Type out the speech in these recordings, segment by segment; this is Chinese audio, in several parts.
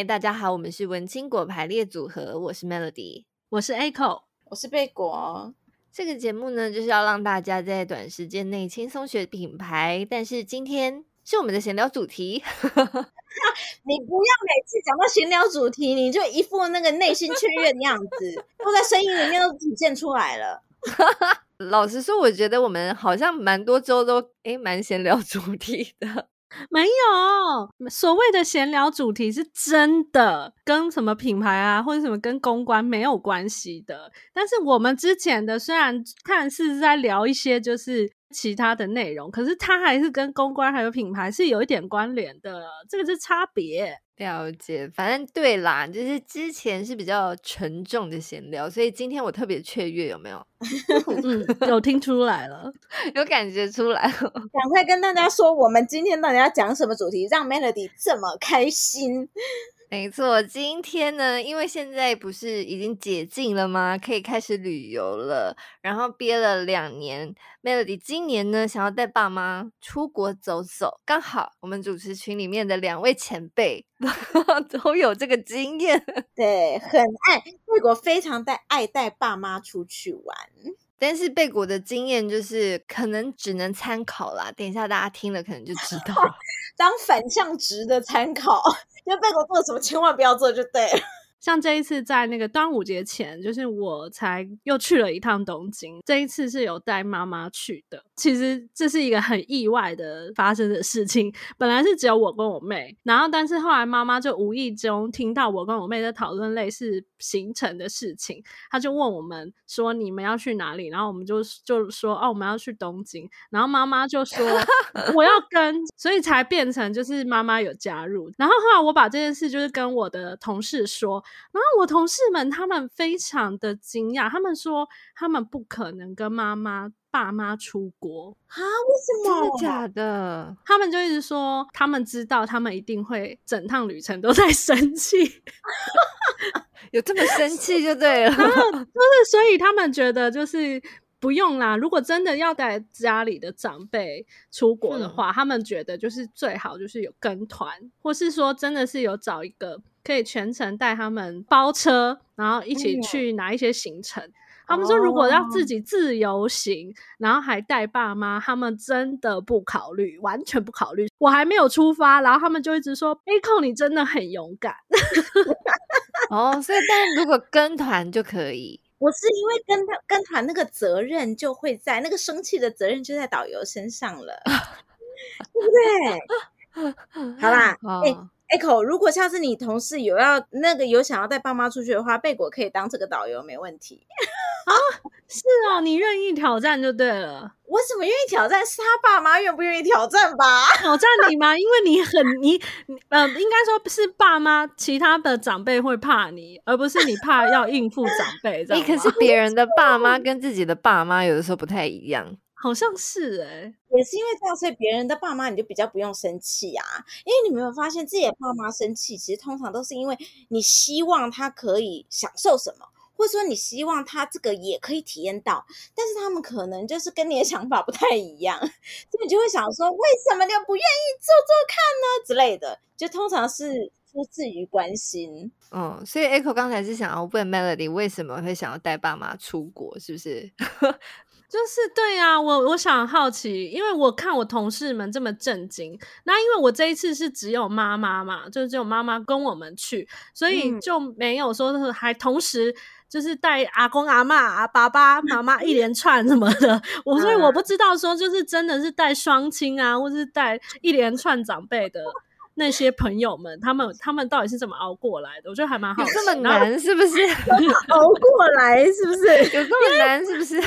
嗨，大家好，我们是文青果排列组合，我是 Melody，我是 Echo，我是贝果。这个节目呢，就是要让大家在短时间内轻松学品牌。但是今天是我们的闲聊主题，你不要每次讲到闲聊主题，你就一副那个内心雀跃的样子，都在声音里面都体现出来了。老实说，我觉得我们好像蛮多周都诶蛮闲聊主题的。没有所谓的闲聊主题是真的，跟什么品牌啊，或者什么跟公关没有关系的。但是我们之前的虽然看似是在聊一些就是其他的内容，可是它还是跟公关还有品牌是有一点关联的，这个是差别。了解，反正对啦，就是之前是比较沉重的闲聊，所以今天我特别雀跃，有没有？嗯，有听出来了，有感觉出来了。赶快跟大家说，我们今天到底要讲什么主题，让 Melody 这么开心？没错，今天呢，因为现在不是已经解禁了吗？可以开始旅游了。然后憋了两年，Melody 今年呢，想要带爸妈出国走走。刚好我们主持群里面的两位前辈 都有这个经验，对，很爱，贝果非常带爱带爸妈出去玩。但是贝果的经验就是可能只能参考啦，等一下大家听了可能就知道，当反向值的参考。因为贝果做什么，千万不要做就对了。像这一次在那个端午节前，就是我才又去了一趟东京。这一次是有带妈妈去的。其实这是一个很意外的发生的事情。本来是只有我跟我妹，然后但是后来妈妈就无意中听到我跟我妹在讨论类似行程的事情，她就问我们说：“你们要去哪里？”然后我们就就说：“哦，我们要去东京。”然后妈妈就说：“我要跟。”所以才变成就是妈妈有加入。然后后来我把这件事就是跟我的同事说。然后我同事们他们非常的惊讶，他们说他们不可能跟妈妈爸妈出国啊？为什么？真的假的？他们就一直说，他们知道他们一定会整趟旅程都在生气，有这么生气就对了。然后就是所以他们觉得就是。不用啦，如果真的要带家里的长辈出国的话，嗯，他们觉得就是最好就是有跟团，或是说真的是有找一个可以全程带他们包车，然后一起去哪一些行程。嗯，他们说如果要自己自由行，哦，然后还带爸妈，他们真的不考虑，完全不考虑。我还没有出发，然后他们就一直说：“Echo，你真的很勇敢。” 哦，所以但如果跟团就可以。我是因为跟他跟团那个责任就会在那个生气的责任就在导游身上了，对不对？好啦，哎、，Echo，如果下次你同事有要那个有想要带爸妈出去的话，贝果可以当这个导游，没问题。啊，是哦，你愿意挑战就对了。我怎么愿意挑战？是他爸妈愿不愿意挑战吧？挑战你吗？因为你很你呃，应该说是爸妈，其他的长辈会怕你，而不是你怕要应付长辈。你、欸、可是别人的爸妈跟自己的爸妈有的时候不太一样，好像是哎、欸，也是因为这样，所以别人的爸妈你就比较不用生气啊。因为你没有发现自己的爸妈生气，其实通常都是因为你希望他可以享受什么。或者说你希望他这个也可以体验到，但是他们可能就是跟你的想法不太一样，所以你就会想说，为什么你不愿意做做看呢之类的，就通常是出自于关心。嗯，所以 Echo 刚才是想要问 Melody 为什么会想要带爸妈出国，是不是？就是对啊，我我想好奇，因为我看我同事们这么震惊，那因为我这一次是只有妈妈嘛，就只有妈妈跟我们去，所以就没有说是还同时。就是带阿公阿嬷、啊、爸爸妈妈一连串什么的，我 所以我不知道说就是真的是带双亲啊，或是带一连串长辈的那些朋友们，他们他们到底是怎么熬过来的？我觉得还蛮好奇。有这么难是不是？熬过来是不是？有这么难是不是？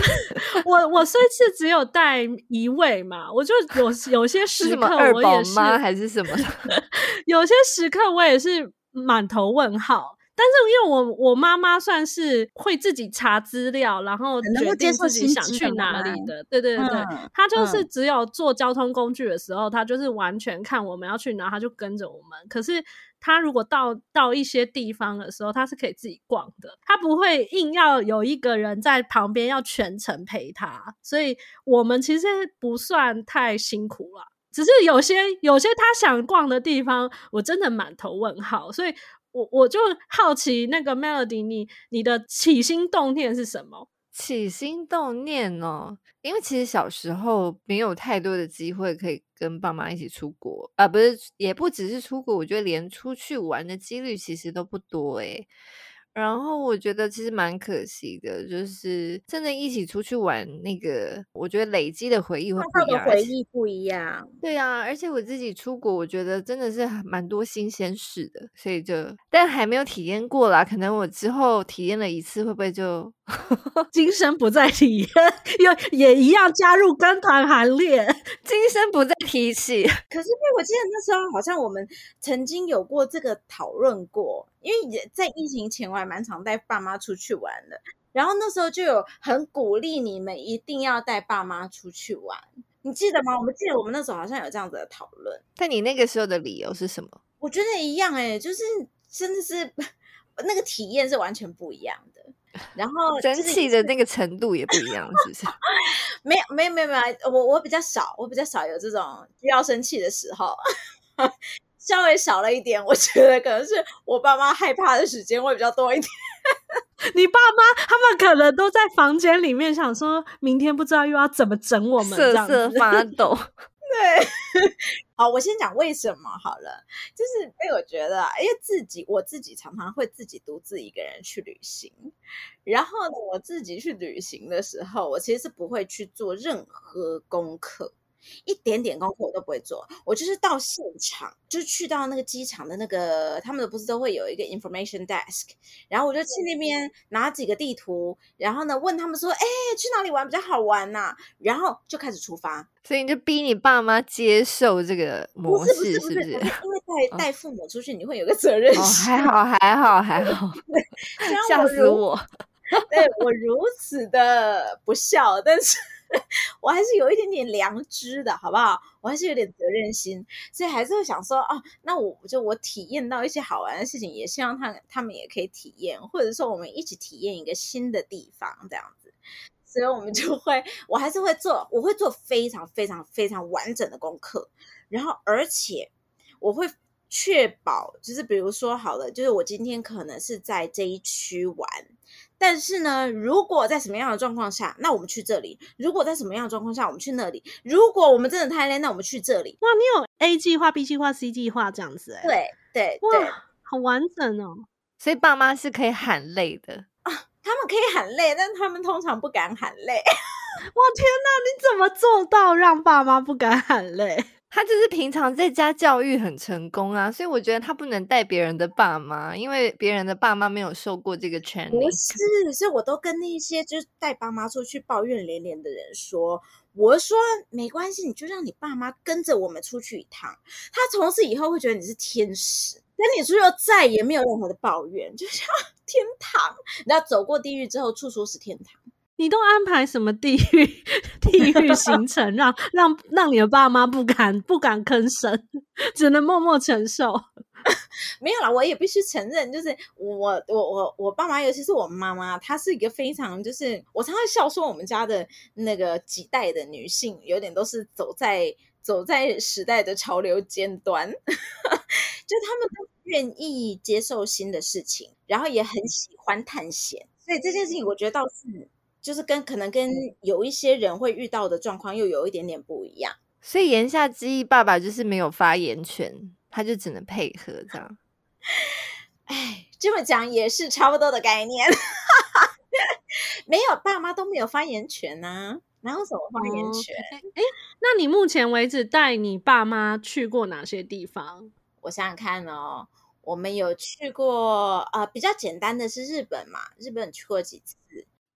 我我虽是只有带一位嘛，我就有有些时刻我也是还是什么？有些时刻我也是满头问号。但是因为我我妈妈算是会自己查资料，然后决定自己想去哪里的，对对对对，嗯、她就是只有坐交通工具的时候，她就是完全看我们要去哪，她就跟着我们。可是她如果到到一些地方的时候，她是可以自己逛的，她不会硬要有一个人在旁边要全程陪她，所以我们其实不算太辛苦了。只是有些有些她想逛的地方，我真的满头问号，所以。我我就好奇那个 Melody，你你的起心动念是什么？起心动念哦，因为其实小时候没有太多的机会可以跟爸妈一起出国啊，不是，也不只是出国，我觉得连出去玩的几率其实都不多诶。然后我觉得其实蛮可惜的，就是真的一起出去玩，那个我觉得累积的回忆会不一样，回忆不一样。对啊，而且我自己出国，我觉得真的是蛮多新鲜事的，所以就但还没有体验过啦。可能我之后体验了一次，会不会就 今生不再体验，又也一样加入跟团行列，今生不再提起。可是因为我记得那时候好像我们曾经有过这个讨论过。因为也在疫情前，我还蛮常带爸妈出去玩的。然后那时候就有很鼓励你们一定要带爸妈出去玩，你记得吗？我们记得我们那时候好像有这样子的讨论。但你那个时候的理由是什么？我觉得一样哎，就是真的是那个体验是完全不一样的。然后 生气的那个程度也不一样，是不是？没有没有没有没有，我我比较少，我比较少有这种需要生气的时候。稍微少了一点，我觉得可能是我爸妈害怕的时间会比较多一点。你爸妈他们可能都在房间里面想说，明天不知道又要怎么整我们，瑟瑟发抖。对，好，我先讲为什么好了，就是因为我觉得，因为自己我自己常常会自己独自一个人去旅行，然后，我自己去旅行的时候，我其实是不会去做任何功课。一点点功课我都不会做，我就是到现场，就是去到那个机场的那个，他们不是都会有一个 information desk，然后我就去那边拿几个地图，然后呢问他们说，哎，去哪里玩比较好玩呐、啊？然后就开始出发。所以你就逼你爸妈接受这个模式，不是不是，是不是？因为带带父母出去，你会有个责任心。哦，还好还 好还好，吓死我！对我如此的不孝，但是。我还是有一点点良知的，好不好？我还是有点责任心，所以还是会想说，哦，那我就我体验到一些好玩的事情，也希望他他们也可以体验，或者说我们一起体验一个新的地方，这样子。所以我们就会，我还是会做，我会做非常非常非常完整的功课，然后而且我会确保，就是比如说好了，就是我今天可能是在这一区玩。但是呢，如果在什么样的状况下，那我们去这里；如果在什么样的状况下，我们去那里；如果我们真的太累，那我们去这里。哇，你有 A 计划、B 计划、C 计划这样子哎、欸？对对哇对，好完整哦。所以爸妈是可以喊累的啊，他们可以喊累，但他们通常不敢喊累。哇天哪，你怎么做到让爸妈不敢喊累？他就是平常在家教育很成功啊，所以我觉得他不能带别人的爸妈，因为别人的爸妈没有受过这个 training。不是，是我都跟那些就是带爸妈出去抱怨连连的人说，我说没关系，你就让你爸妈跟着我们出去一趟，他从此以后会觉得你是天使，跟你出去再也没有任何的抱怨，就像 天堂。然后走过地狱之后，处处是天堂。你都安排什么地狱 地狱行程，让让让你的爸妈不敢不敢吭声，只能默默承受。没有啦，我也必须承认，就是我我我我爸妈，尤其是我妈妈，她是一个非常就是我常常笑说，我们家的那个几代的女性，有点都是走在走在时代的潮流尖端，就他们都愿意接受新的事情，然后也很喜欢探险，所以这件事情我觉得倒是。就是跟可能跟有一些人会遇到的状况又有一点点不一样，所以言下之意，爸爸就是没有发言权，他就只能配合这样。哎，这么讲也是差不多的概念。没有爸妈都没有发言权呐、啊，哪有什么发言权？哎、哦，那你目前为止带你爸妈去过哪些地方？我想想看哦，我们有去过呃比较简单的是日本嘛，日本去过几次。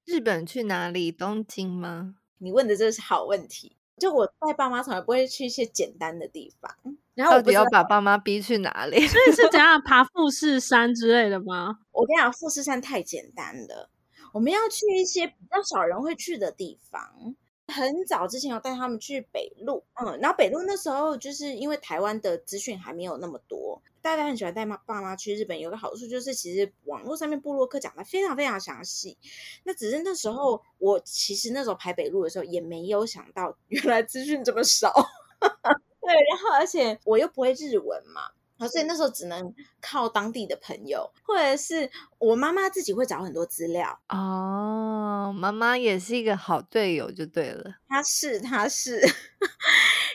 日本去哪里？东京吗？你问的这是好问题。就我带爸妈从来不会去一些简单的地方，然后我到底要把爸妈逼去哪里？所以是怎样 爬富士山之类的吗？我跟你讲，富士山太简单了，我们要去一些比较少人会去的地方。很早之前有带他们去北路，嗯，然后北路那时候就是因为台湾的资讯还没有那么多。大家很喜欢带妈爸妈去日本，有个好处就是，其实网络上面部落客讲的非常非常详细。那只是那时候我其实那时候排北路的时候，也没有想到原来资讯这么少。对，然后而且我又不会日文嘛，然后所以那时候只能靠当地的朋友，或者是我妈妈自己会找很多资料。哦，妈妈也是一个好队友，就对了。她是，她是。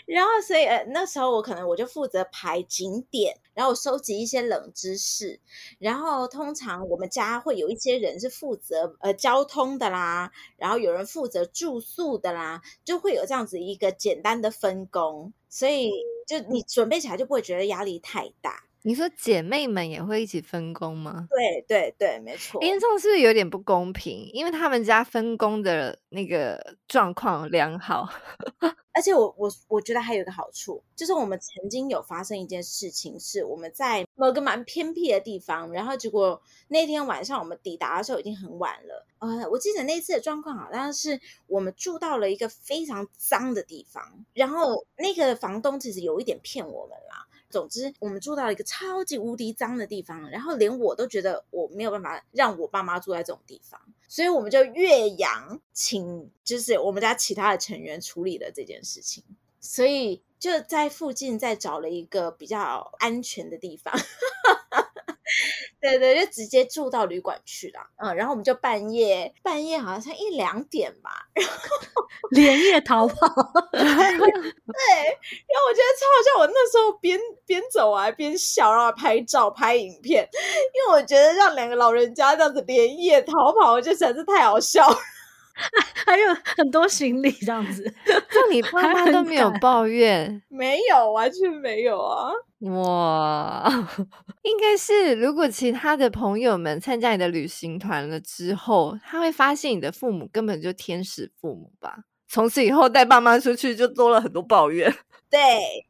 然后所以呃，那时候我可能我就负责排景点，然后收集一些冷知识。然后通常我们家会有一些人是负责呃交通的啦，然后有人负责住宿的啦，就会有这样子一个简单的分工。所以就你准备起来就不会觉得压力太大。你说姐妹们也会一起分工吗？对对对，没错。因为这样是不是有点不公平？因为他们家分工的那个状况良好，而且我我我觉得还有一个好处，就是我们曾经有发生一件事情，是我们在某个蛮偏僻的地方，然后结果那天晚上我们抵达的时候已经很晚了。呃，我记得那次的状况好像是我们住到了一个非常脏的地方，然后那个房东其实有一点骗我们啦。总之，我们住到了一个超级无敌脏的地方，然后连我都觉得我没有办法让我爸妈住在这种地方，所以我们就岳阳请，就是我们家其他的成员处理了这件事情，所以就在附近再找了一个比较安全的地方。对对，就直接住到旅馆去了。嗯，然后我们就半夜半夜好像一两点吧，然后 连夜逃跑。对，然后我觉得超好笑，我那时候边边走啊边笑，然后拍照拍影片，因为我觉得让两个老人家这样子连夜逃跑，我觉得实在是太好笑了。还有很多行李这样子，就你 爸妈都没有抱怨？没有，完全没有啊！哇，应该是如果其他的朋友们参加你的旅行团了之后，他会发现你的父母根本就天使父母吧？从此以后带爸妈出去就多了很多抱怨。对，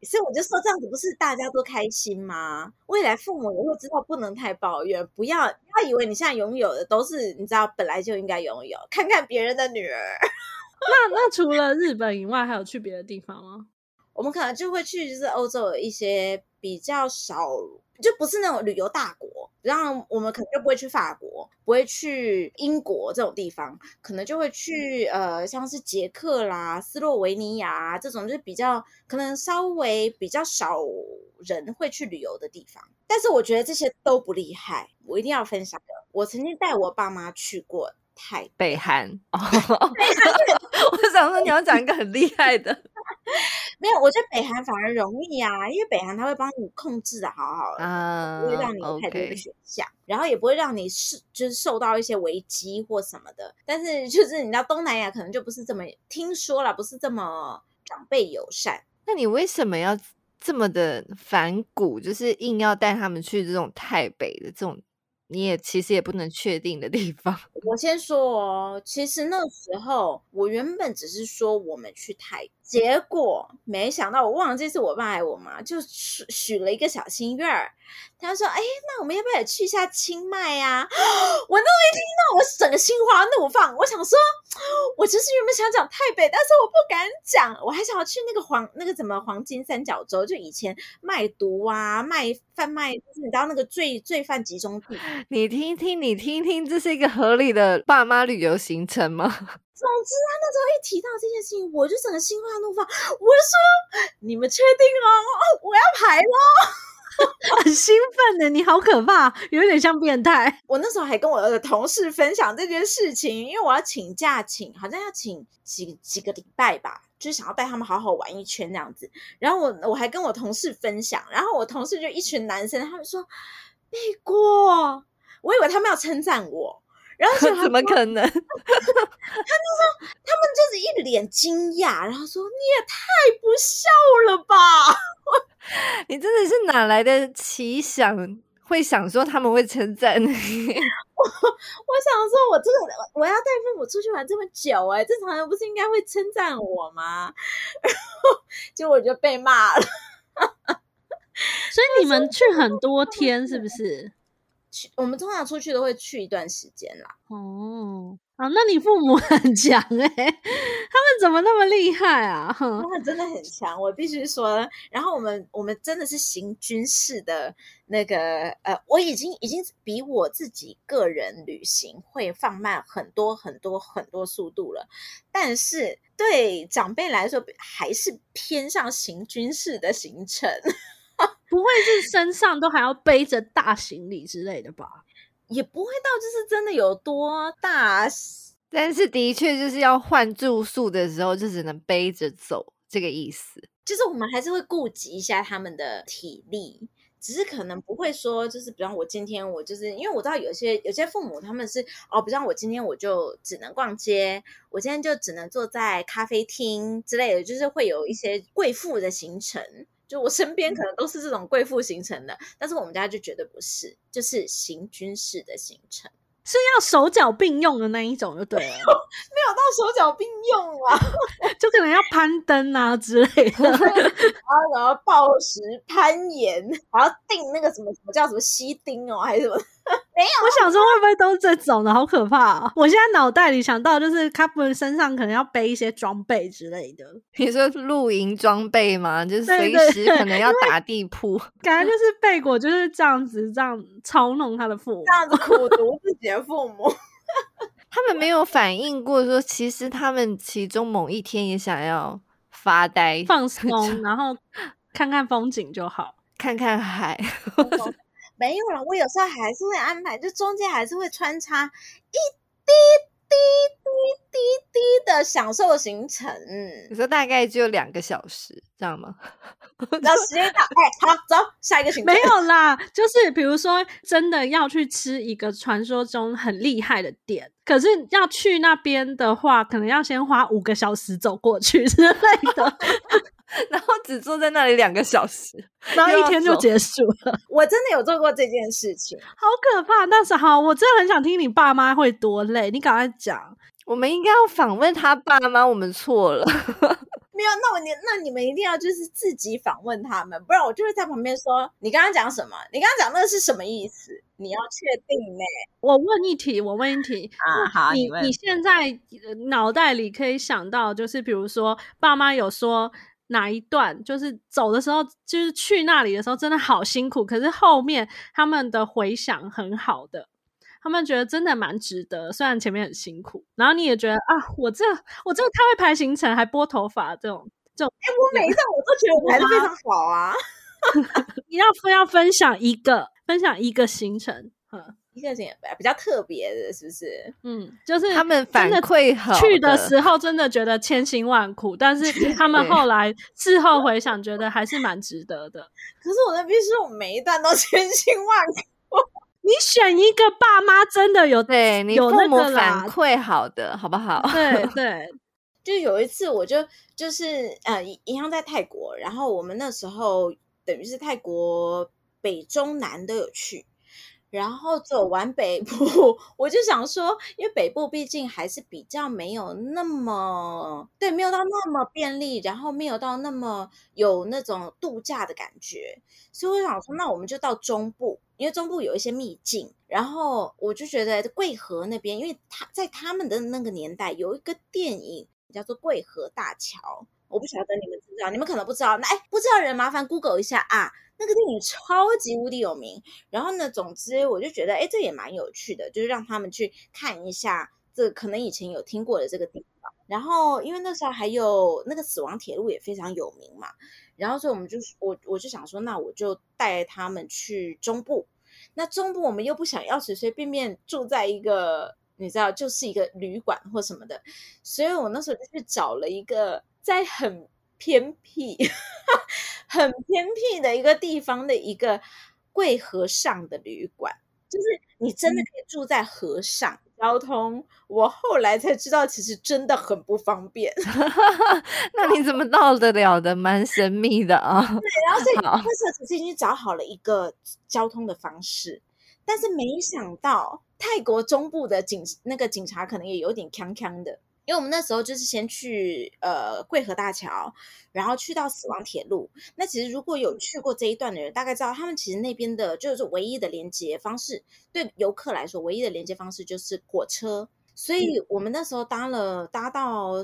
所以我就说这样子不是大家都开心吗？未来父母也会知道不能太抱怨，不要不要以为你现在拥有的都是你知道本来就应该拥有，看看别人的女儿。那那除了日本以外，还有去别的地方吗？我们可能就会去就是欧洲有一些比较少。就不是那种旅游大国，然后我们可能就不会去法国，不会去英国这种地方，可能就会去呃，像是捷克啦、斯洛维尼亚这种，就是比较可能稍微比较少人会去旅游的地方。但是我觉得这些都不厉害，我一定要分享的。我曾经带我爸妈去过泰北韩 我想说你要讲一个很厉害的。没有，我觉得北韩反而容易啊，因为北韩他会帮你控制的好好的，啊、不会让你有太多的选项然后也不会让你是就是受到一些危机或什么的。但是就是你知道东南亚可能就不是这么听说了，不是这么长辈友善。那你为什么要这么的反骨，就是硬要带他们去这种太北的这种？你也其实也不能确定的地方。我先说哦，其实那时候我原本只是说我们去泰，结果没想到我忘了这次我爸还我妈就许许了一个小心愿儿。他说：“哎，那我们要不要也去一下清迈呀？”我那一听到，我整个心花怒放。我想说，我就是原本想讲泰北，但是我不敢讲。我还想要去那个黄那个什么黄金三角洲，就以前卖毒啊、卖贩卖，就是你知道那个罪罪犯集中地。你听听，你听听，这是一个合理的爸妈旅游行程吗？总之，他那时候一提到这件事情，我就整个心花怒放。我就说：“你们确定哦？我要排喽！”很兴奋的，你好可怕，有点像变态。我那时候还跟我的同事分享这件事情，因为我要请假请，好像要请几几个礼拜吧，就是想要带他们好好玩一圈这样子。然后我我还跟我同事分享，然后我同事就一群男生，他们说美国，我以为他们要称赞我，然后说 怎么可能？他就说他们就是一脸惊讶，然后说你也太不孝了吧。你真的是哪来的奇想，会想说他们会称赞你？我 我想说，我这个我要带父母出去玩这么久，哎，正常人不是应该会称赞我吗？然后结果我就被骂了。所以你们去很多天，是不是？去，我们通常出去都会去一段时间啦。哦。啊，那你父母 很强诶、欸、他们怎么那么厉害啊？他们真的很强，我必须说。然后我们我们真的是行军式的那个呃，我已经已经比我自己个人旅行会放慢很多很多很多速度了，但是对长辈来说还是偏向行军式的行程。不会是身上都还要背着大行李之类的吧？也不会到就是真的有多大，但是的确就是要换住宿的时候就只能背着走，这个意思。就是我们还是会顾及一下他们的体力。只是可能不会说，就是比方我今天我就是因为我知道有些有些父母他们是哦，比方我今天我就只能逛街，我今天就只能坐在咖啡厅之类的，就是会有一些贵妇的行程。就我身边可能都是这种贵妇形成的，但是我们家就绝对不是，就是行军式的行程。是要手脚并用的那一种，就对了，没有，到手脚并用啊，就可能要攀登啊之类的，然后然后暴食攀岩，还要钉那个什么什么叫什么西钉哦，还是什么？没有，我想说会不会都是这种的，好可怕啊！我现在脑袋里想到就是他们身上可能要背一些装备之类的，比如说露营装备吗，就是随时可能要打地铺，感觉就是贝果就是这样子这样操弄他的父母，这样子苦读自己的父母。他们没有反应过说，其实他们其中某一天也想要发呆。放松，然后看看风景就好，看看海。没有了，我有时候还是会安排，就中间还是会穿插一滴滴滴滴滴的享受行程。嗯，你说大概就两个小时，这样吗？然后时间到，哎、欸，好，走下一个行程。没有啦，就是比如说真的要去吃一个传说中很厉害的店，可是要去那边的话，可能要先花五个小时走过去之类的。然后只坐在那里两个小时，然后一天就结束了。我真的有做过这件事情，好可怕！但是好，我真的很想听你爸妈会多累。你赶快讲，我们应该要访问他爸妈。我们错了，没有。那我你那你们一定要就是自己访问他们，不然我就会在旁边说：“你刚刚讲什么？你刚刚讲那个是什么意思？你要确定呢？”我问一题，我问一题啊，好，你你，你现在脑袋里可以想到，就是比如说爸妈有说。哪一段就是走的时候，就是去那里的时候，真的好辛苦。可是后面他们的回想很好的，他们觉得真的蛮值得。虽然前面很辛苦，然后你也觉得啊，我这我这个太会排行程，还拨头发这种这种。哎、欸，我每一站我都觉得我排的非常好啊。你要非要分享一个，分享一个行程，嗯。一个点比较特别的，是不是？嗯，就是他们反馈去的时候，真的觉得千辛万苦，但是 他们后来事后回想，觉得还是蛮值得的。可是我那边是我每一段都千辛万苦。你选一个爸妈真的有对你有那个反馈好的，好不好？对对，就有一次，我就就是呃，一样在泰国，然后我们那时候等于是泰国北中南都有去。然后走完北部，我就想说，因为北部毕竟还是比较没有那么对，没有到那么便利，然后没有到那么有那种度假的感觉，所以我想说，那我们就到中部，因为中部有一些秘境。然后我就觉得贵河那边，因为他在他们的那个年代有一个电影叫做《贵河大桥》，我不晓得你们知道，你们可能不知道，那哎，不知道人麻烦 Google 一下啊。那个电影超级无敌有名，然后呢，总之我就觉得，哎，这也蛮有趣的，就是让他们去看一下这可能以前有听过的这个地方。然后，因为那时候还有那个死亡铁路也非常有名嘛，然后所以我们就我我就想说，那我就带他们去中部。那中部我们又不想要随随便便住在一个，你知道，就是一个旅馆或什么的，所以我那时候就去找了一个在很偏僻。很偏僻的一个地方的一个贵和上的旅馆，就是你真的可以住在河上。嗯、交通我后来才知道，其实真的很不方便。那你怎么到得了的？蛮神秘的啊。对，然后所以那时候其实已经找好了一个交通的方式，但是没想到泰国中部的警那个警察可能也有点锵锵的。因为我们那时候就是先去呃桂河大桥，然后去到死亡铁路。那其实如果有去过这一段的人，大概知道他们其实那边的就是唯一的连接方式，对游客来说，唯一的连接方式就是火车。所以我们那时候搭了搭到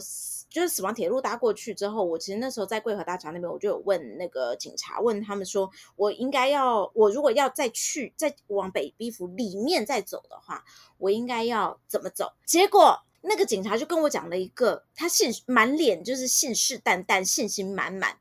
就是死亡铁路搭过去之后，我其实那时候在桂河大桥那边，我就有问那个警察，问他们说，我应该要我如果要再去再往北碧府里面再走的话，我应该要怎么走？结果那个警察就跟我讲了一个，他信满脸就是信誓旦旦、信心满满，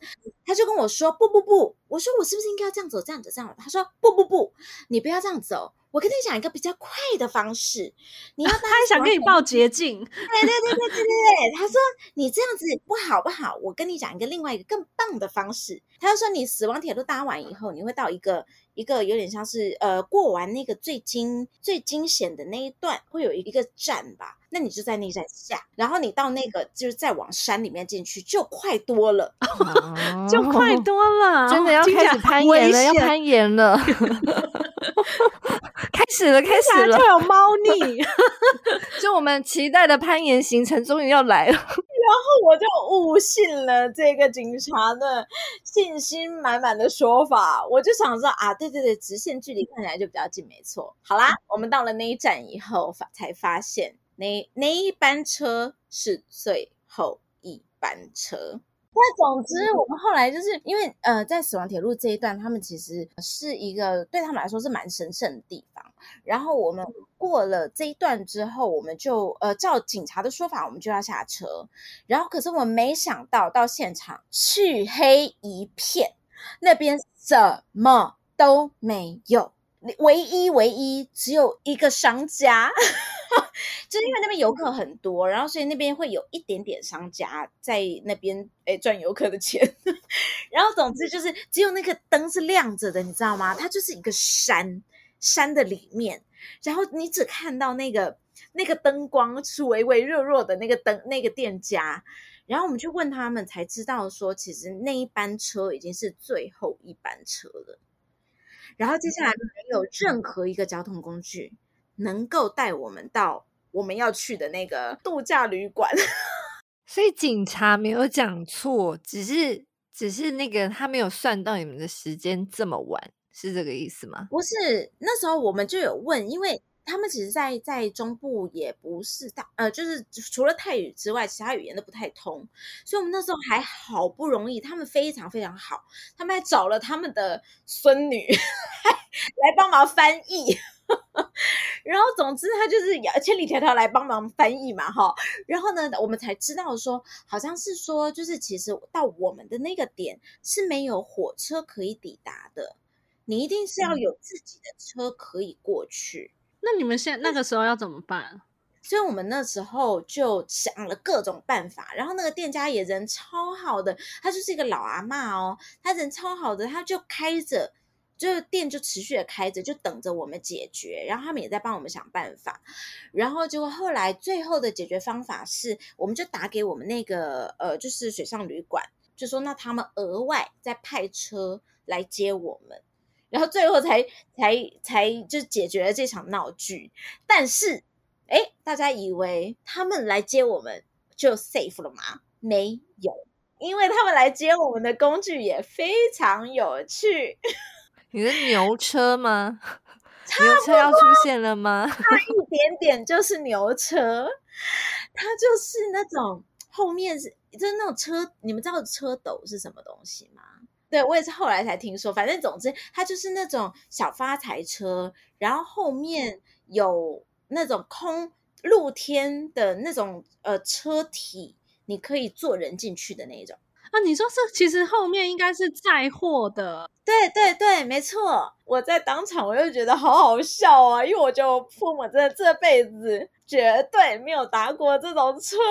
他就跟我说：“不不不，我说我是不是应该要这样走、这样走、这样走？”他说：“不不不，你不要这样走。”我跟你讲一个比较快的方式，你要、啊、他还想跟你报捷径，对对对对对对对，他说你这样子不好不好，我跟你讲一个另外一个更棒的方式，他就说你死亡铁路搭完以后，你会到一个一个有点像是呃过完那个最惊最惊险的那一段，会有一个站吧，那你就在那站下，然后你到那个就是再往山里面进去就快多了，哦、就快多了，真的要开始攀岩了，要攀岩了。开始了，开始了，就有猫腻 就我们期待的攀岩行程终于要来了。然后我就误信了这个警察的信心满满的说法，我就想说啊，对对对，直线距离看起来就比较近，没错。好啦，我们到了那一站以后，发才发现那那一班车是最后一班车。那总之，我们后来就是因为呃，在死亡铁路这一段，他们其实是一个对他们来说是蛮神圣的地方。然后我们过了这一段之后，我们就呃，照警察的说法，我们就要下车。然后可是我们没想到，到现场黢黑一片，那边什么都没有。唯一唯一只有一个商家，就是因为那边游客很多，然后所以那边会有一点点商家在那边诶赚游客的钱。然后总之就是只有那个灯是亮着的，你知道吗？它就是一个山，山的里面，然后你只看到那个那个灯光是微微弱弱的那个灯，那个店家。然后我们去问他们，才知道说其实那一班车已经是最后一班车了。然后接下来没有任何一个交通工具能够带我们到我们要去的那个度假旅馆，所以警察没有讲错，只是只是那个他没有算到你们的时间这么晚，是这个意思吗？不是，那时候我们就有问，因为。他们其实在，在在中部也不是大，呃，就是除了泰语之外，其他语言都不太通，所以我们那时候还好不容易，他们非常非常好，他们还找了他们的孙女 来帮忙翻译，然后总之他就是千里迢迢来帮忙翻译嘛，哈，然后呢，我们才知道说，好像是说，就是其实到我们的那个点是没有火车可以抵达的，你一定是要有自己的车可以过去。那你们现那个时候要怎么办？所以我们那时候就想了各种办法，然后那个店家也人超好的，他就是一个老阿妈哦，他人超好的，他就开着，就店就持续的开着，就等着我们解决，然后他们也在帮我们想办法，然后结果后来最后的解决方法是，我们就打给我们那个呃，就是水上旅馆，就说那他们额外再派车来接我们。然后最后才才才就解决了这场闹剧，但是，哎，大家以为他们来接我们就 safe 了吗？没有，因为他们来接我们的工具也非常有趣。你的牛车吗？牛车要出现了吗？差一点点就是牛车，它就是那种后面是就是那种车，你们知道车斗是什么东西吗？对，我也是后来才听说，反正总之它就是那种小发财车，然后后面有那种空露天的那种呃车体，你可以坐人进去的那种。啊，你说是其实后面应该是载货的。对对对，没错。我在当场我就觉得好好笑啊，因为我就父母真的这辈子绝对没有搭过这种车。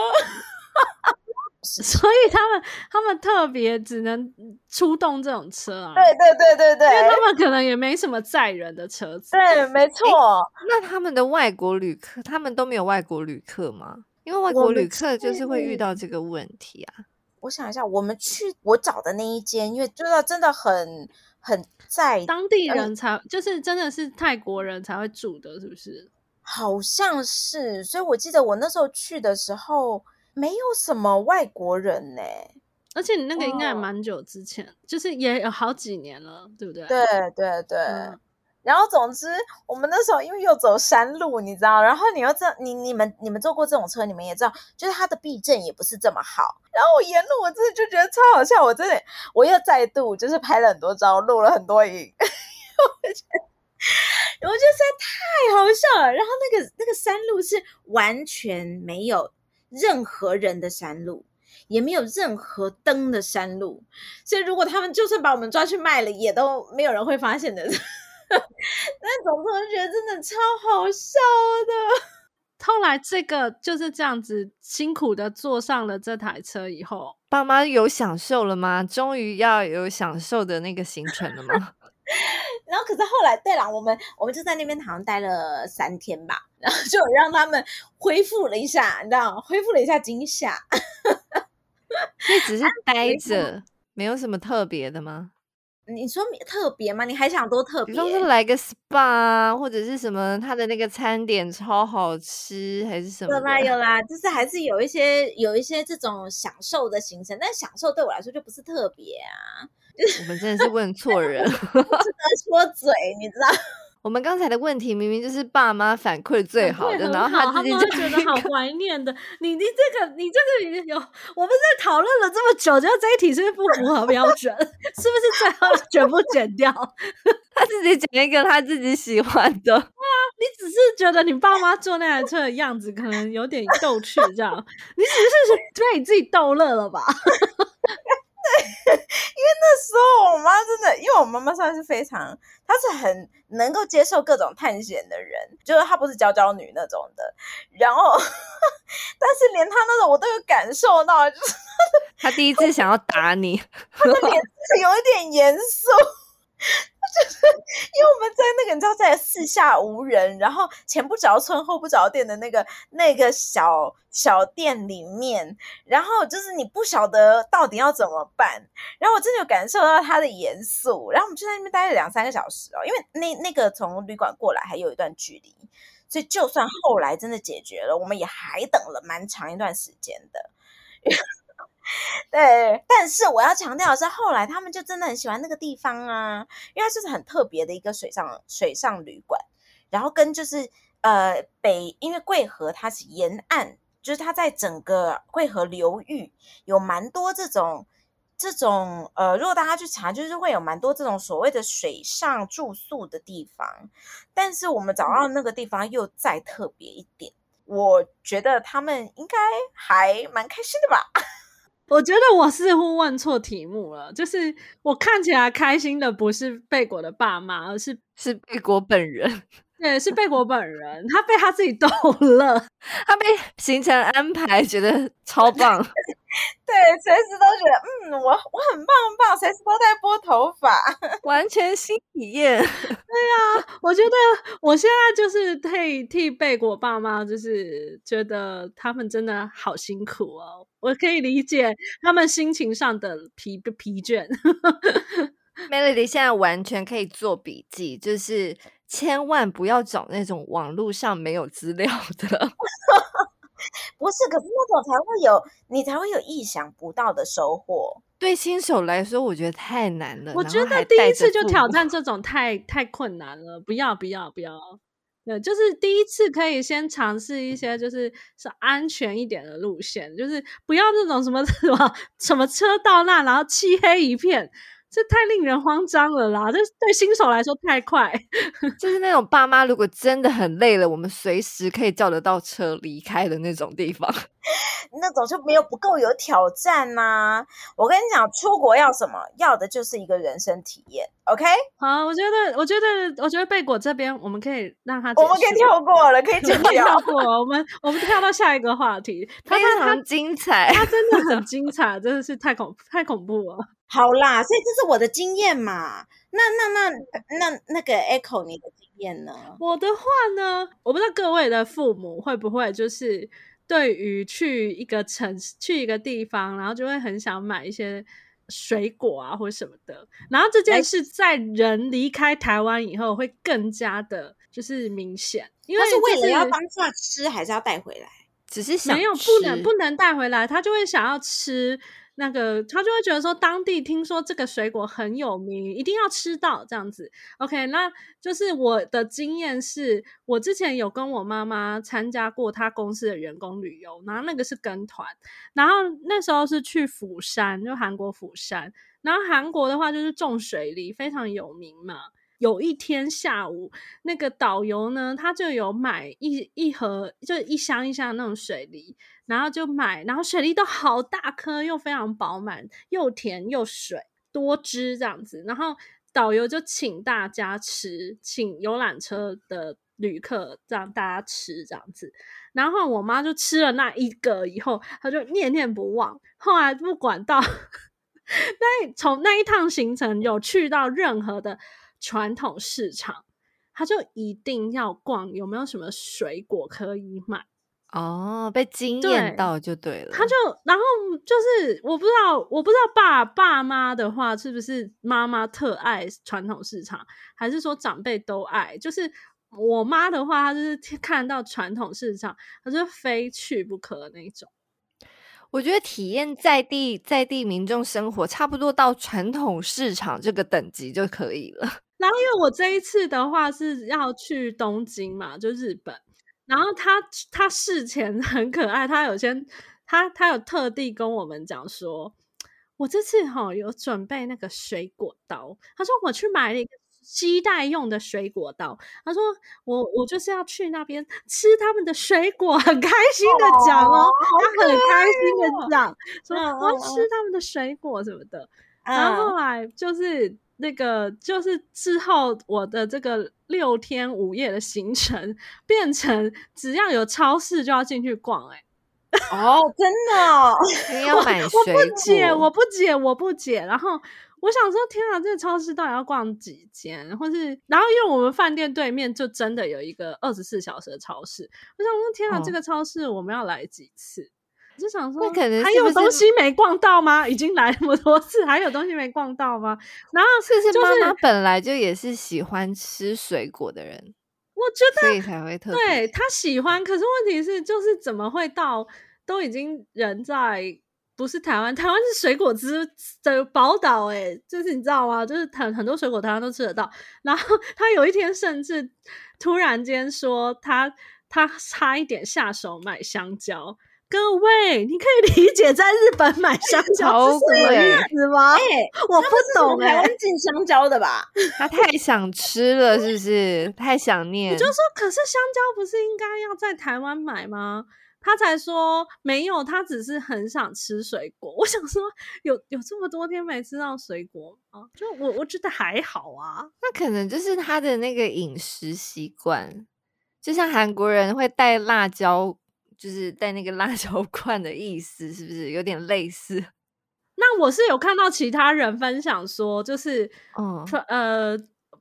所以他们他们特别只能出动这种车啊，对对对对对，因为他们可能也没什么载人的车子，对，没错。那他们的外国旅客，他们都没有外国旅客吗？因为外国旅客就是会遇到这个问题啊。我想一下，我们去我找的那一间，因为就是真的很很在当地人才，就是真的是泰国人才会住的，是不是？好像是，所以我记得我那时候去的时候。没有什么外国人呢，而且你那个应该也蛮久之前，哦、就是也有好几年了，对不对？对对对。嗯、然后总之，我们那时候因为又走山路，你知道，然后你又知道，你你们你们坐过这种车，你们也知道，就是它的避震也不是这么好。然后我沿路我真的就觉得超好笑，我真的我又再度就是拍了很多照，录了很多影。我觉得我觉得实在太好笑了。然后那个那个山路是完全没有任何人的山路，也没有任何灯的山路，所以如果他们就算把我们抓去卖了，也都没有人会发现的。那总同学真的超好笑的。后来这个就是这样子辛苦的坐上了这台车以后，爸妈有享受了吗？终于要有享受的那个行程了吗？然后可是后来，对了，我们我们就在那边好像待了三天吧，然后就让他们恢复了一下，你知道吗？恢复了一下惊吓。所以只是待着，没有什么特别的吗？你说特别吗？你还想多特别？比方说来个 SPA 啊，或者是什么？他的那个餐点超好吃，还是什么？有啦有啦，就是还是有一些有一些这种享受的行程，但享受对我来说就不是特别啊。我们真的是问错人，不值得说嘴，你知道。我们刚才的问题明明就是爸妈反馈最好的，好然后他自己就觉得好怀念的。你你这个你这个你有，我们在讨论了这么久，就这一题是不是不符合标准？是不是最后全部剪掉？他自己剪一个他自己喜欢的。对啊，你只是觉得你爸妈坐那台车的样子可能有点逗趣，这样，你只是被你 自己逗乐了吧？对，因为那时候我妈真的，因为我妈妈算是非常，她是很能够接受各种探险的人，就是她不是娇娇女那种的。然后，但是连她那种我都有感受到，就是她第一次想要打你，她的脸是有一点严肃。就是因为我们在那个你知道在四下无人，然后前不着村后不着店的那个那个小小店里面，然后就是你不晓得到底要怎么办，然后我真的有感受到他的严肃，然后我们就在那边待了两三个小时哦，因为那那个从旅馆过来还有一段距离，所以就算后来真的解决了，我们也还等了蛮长一段时间的。对，但是我要强调的是，后来他们就真的很喜欢那个地方啊，因为它就是很特别的一个水上水上旅馆，然后跟就是呃北，因为桂河它是沿岸，就是它在整个桂河流域有蛮多这种这种呃，如果大家去查，就是会有蛮多这种所谓的水上住宿的地方，但是我们找到那个地方又再特别一点，我觉得他们应该还蛮开心的吧。我觉得我似乎问错题目了，就是我看起来开心的不是贝果的爸妈，而是是贝果本人。对，是贝果本人，他被他自己逗乐，他被行程安排觉得超棒。对，随时都觉得，嗯，我我很棒很棒，随时都在拨头发，完全新体验。对呀，我觉得我现在就是替替贝果爸妈，就是觉得他们真的好辛苦哦，我可以理解他们心情上的疲疲倦。Melody 现在完全可以做笔记，就是千万不要找那种网络上没有资料的。不是，可是那种才会有，你才会有意想不到的收获。对新手来说，我觉得太难了。我觉得第一次就挑战这种太太困难了，不要不要不要。对，就是第一次可以先尝试一些，就是是安全一点的路线，就是不要那种什么 什么什么车到那然后漆黑一片。这太令人慌张了啦！这对新手来说太快，就是那种爸妈如果真的很累了，我们随时可以叫得到车离开的那种地方。那种就没有不够有挑战呐、啊！我跟你讲，出国要什么？要的就是一个人生体验。OK，好，我觉得，我觉得，我觉得贝果这边我们可以让他，我们可以跳过了，可以 剪掉。跳过，我们我们跳到下一个话题，非常精彩，他真的很精彩，真的是太恐太恐怖了。好啦，所以这是我的经验嘛。那那那那那个 Echo，你的经验呢？我的话呢，我不知道各位的父母会不会就是。对于去一个城市、去一个地方，然后就会很想买一些水果啊，或者什么的。然后这件事在人离开台湾以后，会更加的，就是明显。因为、就是、是为了要当下吃，还是要带回来？只是想没有不能不能带回来，他就会想要吃。那个他就会觉得说，当地听说这个水果很有名，一定要吃到这样子。OK，那就是我的经验是，我之前有跟我妈妈参加过她公司的员工旅游，然后那个是跟团，然后那时候是去釜山，就韩国釜山。然后韩国的话就是种水梨非常有名嘛，有一天下午，那个导游呢，他就有买一一盒，就一箱一箱那种水梨，然后就买，然后水梨都好大颗，又非常饱满，又甜又水，多汁这样子。然后导游就请大家吃，请游览车的旅客让大家吃这样子。然后我妈就吃了那一个以后，她就念念不忘。后来不管到 那从那一趟行程有去到任何的。传统市场，他就一定要逛，有没有什么水果可以买？哦，被惊艳到就对了。他就然后就是我不知道，我不知道爸爸妈的话是不是妈妈特爱传统市场，还是说长辈都爱？就是我妈的话，她就是看到传统市场，她就非去不可的那种。我觉得体验在地在地民众生活，差不多到传统市场这个等级就可以了。然后，因为我这一次的话是要去东京嘛，就日本。然后他他事前 很可爱，他有先他他有特地跟我们讲说，我这次哈有准备那个水果刀。他说我去买了一个鸡带用的水果刀。他说我我就是要去那边吃他们的水果，很开心的讲哦，哦他很开心的讲说我要吃他们的水果什么的。然后后来就是。那个就是之后我的这个六天五夜的行程变成只要有超市就要进去逛，欸，哎，哦，真的，哦，你要买水？我不解，我不解，我不解。然后我想说，天啊，这个超市到底要逛几间？或是，然后因为我们饭店对面就真的有一个二十四小时的超市，我想说，天啊，哦，这个超市我们要来几次？我就想说，那可能还有东西没逛到吗？已经来那么多次，还有东西没逛到吗？然后是不是妈妈本来就也是喜欢吃水果的人？我觉得，所以才会特对他喜欢。可是问题是，就是怎么会到都已经人在不是台湾？台湾是水果之的宝岛，哎，就是你知道吗？就是很很多水果台湾都吃得到。然后他有一天甚至突然间说他，他他差一点下手买香蕉。各位，你可以理解在日本买香蕉是什么意思吗？哎、欸，我不懂哎、欸。台湾进香蕉的吧？他太想吃了，是不是？太想念。你就说，可是香蕉不是应该要在台湾买吗？他才说没有，他只是很想吃水果。我想说，有有这么多天没吃到水果啊？就我我觉得还好啊。那可能就是他的那个饮食习惯，就像韩国人会带辣椒。就是带那个辣椒罐的意思，是不是有点类似？那我是有看到其他人分享说，就是，嗯，呃，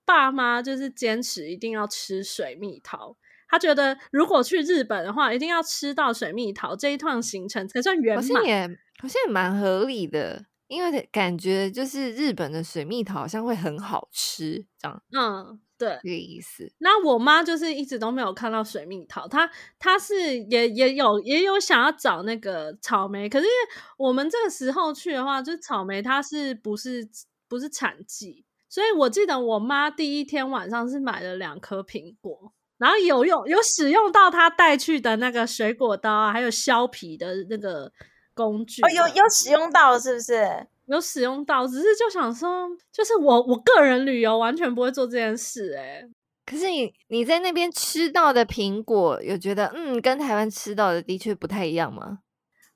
爸妈就是坚持一定要吃水蜜桃。他觉得如果去日本的话，一定要吃到水蜜桃，这一趟行程才算圆满。好像也好像也蛮合理的，因为感觉就是日本的水蜜桃好像会很好吃，这样。嗯。对，这个意思。那我妈就是一直都没有看到水蜜桃，她她是也也有也有想要找那个草莓，可是因为我们这个时候去的话，就是草莓它是不是不是产季，所以我记得我妈第一天晚上是买了两颗苹果，然后有用有使用到她带去的那个水果刀啊，还有削皮的那个工具。哦，有有使用到是不是？有使用到，只是就想说，就是我我个人旅游完全不会做这件事，欸，诶可是你你在那边吃到的苹果，有觉得嗯，跟台湾吃到的的确不太一样吗？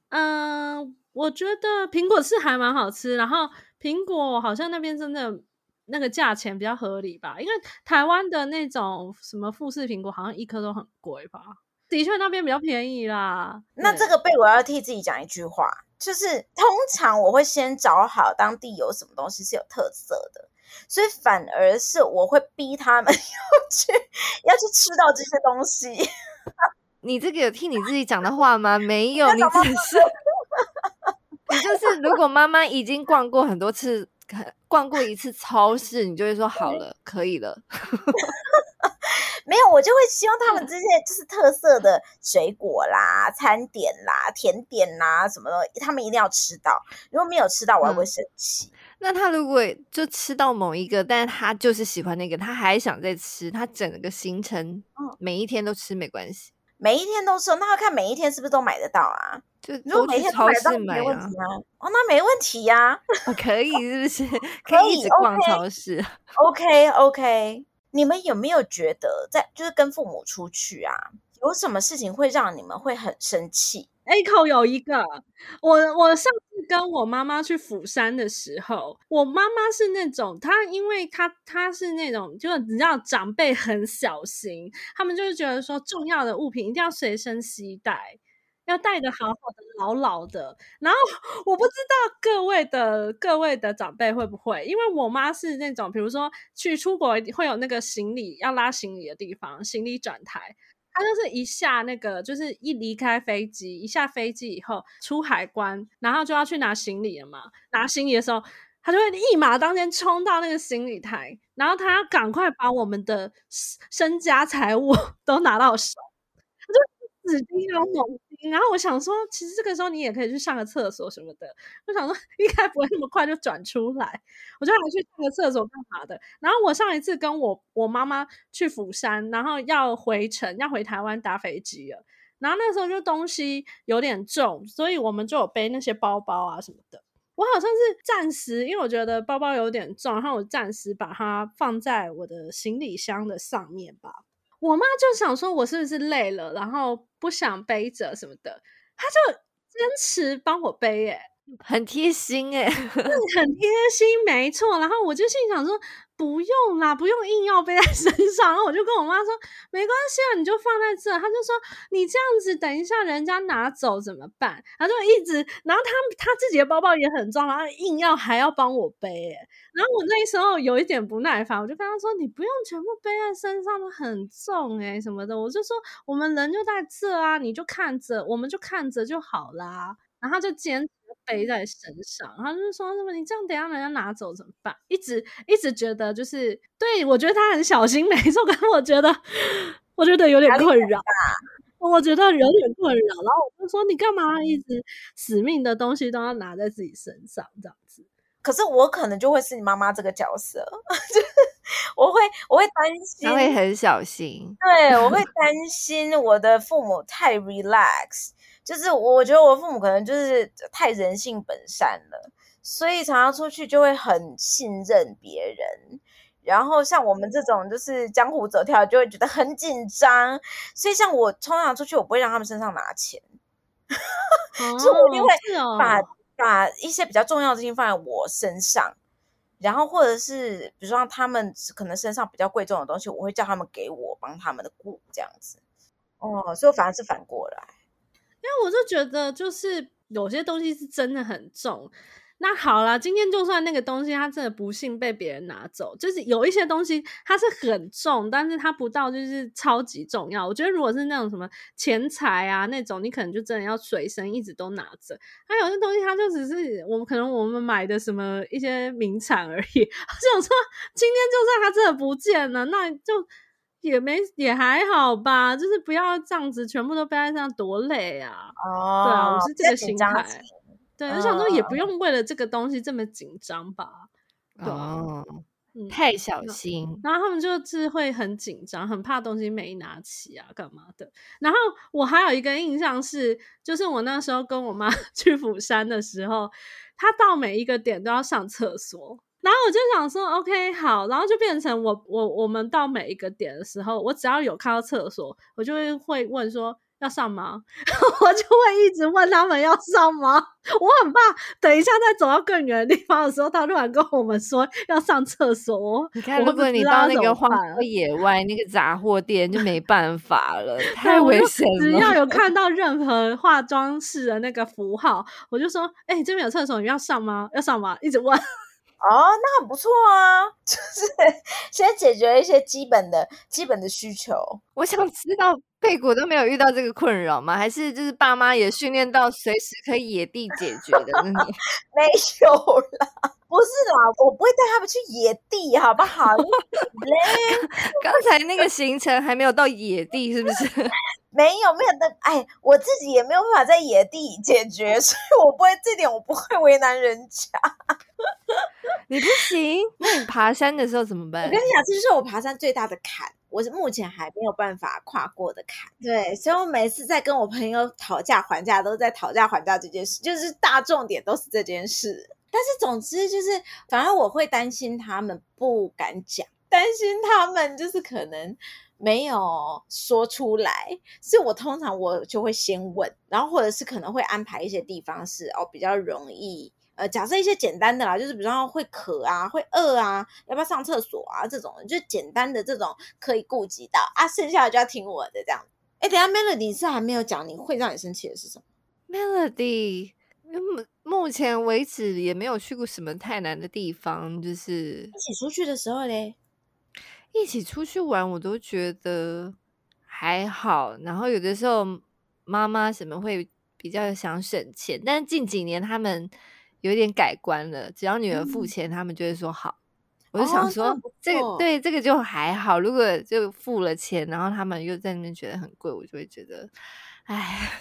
嗯、呃，我觉得苹果是还蛮好吃，然后苹果好像那边真的那个价钱比较合理吧，因为台湾的那种什么富士苹果好像一颗都很贵吧，的确那边比较便宜啦。那这个贝我要替自己讲一句话。就是通常我会先找好当地有什么东西是有特色的，所以反而是我会逼他们 要去要去吃到这些东西。你这个有听你自己讲的话吗？没有，你只是你就是如果妈妈已经逛过很多次，逛过一次超市，你就会说好了，可以了。没有，我就会希望他们这些就是特色的水果啦、餐点啦、甜点啦什么的，他们一定要吃到。如果没有吃到，我还会生气。嗯。那他如果就吃到某一个，但是他就是喜欢那个，他还想再吃，他整个行程每一天都吃没关系。每一天都吃，那要看每一天是不是都买得到啊？就如果每天都买得到，没问题啊。哦，那没问题呀、啊哦，可以是不是？可以一直逛超市。OK OK，你们有没有觉得在就是跟父母出去啊，有什么事情会让你们会很生气？A 口有一个，我我上次跟我妈妈去釜山的时候，我妈妈是那种，她因为她她是那种，就你知道长辈很小心，他们就是觉得说重要的物品一定要随身携带，要带的好好的、牢牢的。然后 我不知道各位的各位的长辈会不会，因为我妈是那种，比如说去出国会有那个行李要拉行李的地方，行李转台。他就是一下那个，就是一离开飞机，一下飞机以后出海关，然后就要去拿行李了嘛。拿行李的时候，他就会一马当先冲到那个行李台，然后他要赶快把我们的身家财物 都拿到手。他就死盯着我。然后我想说，其实这个时候你也可以去上个厕所什么的。我想说，应该不会那么快就转出来。我就还去上个厕所干嘛的。然后我上一次跟我我妈妈去釜山，然后要回程，要回台湾搭飞机了。然后那时候就东西有点重，所以我们就有背那些包包啊什么的。我好像是暂时，因为我觉得包包有点重，然后我暂时把它放在我的行李箱的上面吧。我妈就想说，我是不是累了，然后不想背着什么的，她就坚持帮我背，欸，很贴心哎，很贴心，没错。然后我就心想说。不用啦，不用硬要背在身上。然后我就跟我妈说，没关系啊，你就放在这。她就说，你这样子，等一下人家拿走怎么办？她就一直，然后她她自己的包包也很重，然后硬要还要帮我背。然后我那时候有一点不耐烦，我就跟她说，你不用全部背在身上，很重诶什么的。我就说，我们人就在这啊，你就看着，我们就看着就好啦。然后就坚持背在身上，然后就是说什么你这样等下人家拿走怎么办？一直一直觉得就是对，我觉得他很小心，没错，可是我觉得我觉得有点困扰，我觉得有点困扰。然后我就说你干嘛一直死命的东西都要拿在自己身上这样子？可是我可能就会是你妈妈这个角色，就是我会我会担心，他会很小心，对，我会担心我的父母太 relax。就是我觉得我父母可能就是太人性本善了，所以常常出去就会很信任别人。然后像我们这种就是江湖走跳，就会觉得很紧张。所以像我通常出去，我不会让他们身上拿钱，哦、所 以我一定会把、哦、把一些比较重要的事情放在我身上。然后或者是比如说他们可能身上比较贵重的东西，我会叫他们给我帮他们的顾这样子。哦，所以我反而是反过来。因为我就觉得，就是有些东西是真的很重。那好啦，今天就算那个东西它真的不幸被别人拿走，就是有一些东西它是很重，但是它不到就是超级重要。我觉得如果是那种什么钱财啊那种，你可能就真的要随身一直都拿着。还有些东西它就只是我们可能我们买的什么一些名产而已。我想说，今天就算它真的不见了，那就。也没也还好吧，就是不要这样子，全部都背在身上多累啊！哦，对啊，我是这个心态。对，我想说也不用为了这个东西这么紧张吧。哦，嗯、太小心。然后他们就是会很紧张，很怕东西没拿起啊，干嘛的。然后我还有一个印象是，就是我那时候跟我妈 去釜山的时候，她到每一个点都要上厕所。然后我就想说，OK，好，然后就变成我我我们到每一个点的时候，我只要有看到厕所，我就会会问说要上吗？我就会一直问他们要上吗？我很怕等一下再走到更远的地方的时候，他突然跟我们说要上厕所。你看，如果你到那个荒野外那个杂货店，就没办法了，太危险了。只要有看到任何化妆室的那个符号，我就说，哎、欸，这边有厕所，你要上吗？要上吗？一直问。哦，那很不错啊，就是先解决一些基本的基本的需求。我想知道贝果都没有遇到这个困扰吗？还是就是爸妈也训练到随时可以野地解决的那种？没有啦，不是啦，我不会带他们去野地，好不好？刚才那个行程还没有到野地，是不是？没有，没有的。哎，我自己也没有办法在野地解决，所以我不会这点，我不会为难人家。你不行，那你爬山的时候怎么办？我跟你讲，这就是我爬山最大的坎。我是目前还没有办法跨过的坎。对，所以我每次在跟我朋友讨价还价，都在讨价还价这件事，就是大重点都是这件事。但是总之就是，反而我会担心他们不敢讲，担心他们就是可能。没有说出来，是我通常我就会先问，然后或者是可能会安排一些地方是哦比较容易，呃，假设一些简单的啦，就是比方说会渴啊，会饿啊，要不要上厕所啊这种，就简单的这种可以顾及到啊，剩下的就要听我的这样。哎，等下 Melody 是还没有讲你会让你生气的是什么？Melody 目目前为止也没有去过什么太难的地方，就是一起出去的时候嘞。一起出去玩，我都觉得还好。然后有的时候妈妈什么会比较想省钱，但近几年他们有点改观了，只要女儿付钱，嗯、他们就会说好。我就想说，哦、这个对这个就还好。如果就付了钱，然后他们又在那边觉得很贵，我就会觉得，哎，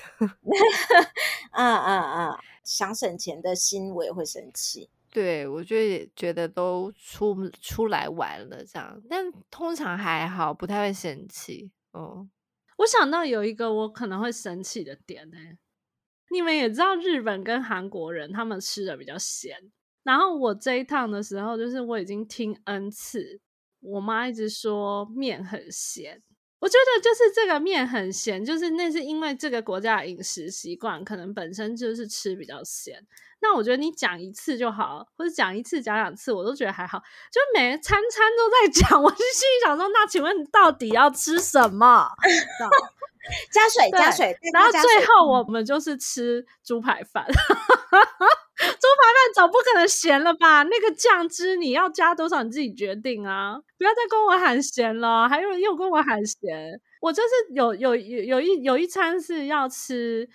啊啊啊，想省钱的心我也会生气。对，我就觉得都出出来玩了这样，但通常还好，不太会生气。哦，我想到有一个我可能会生气的点呢，你们也知道日本跟韩国人他们吃的比较咸，然后我这一趟的时候，就是我已经听 N 次，我妈一直说面很咸，我觉得就是这个面很咸，就是那是因为这个国家的饮食习惯可能本身就是吃比较咸。那我觉得你讲一次就好，或者讲一次、讲两次，我都觉得还好。就每餐餐都在讲，我就心里想说：那请问你到底要吃什么？加水，加水。然后最后我们就是吃猪排饭。猪排饭总不可能咸了吧？那个酱汁你要加多少你自己决定啊！不要再跟我喊咸了，还有又跟我喊咸。我就是有有有有一有一餐是要吃。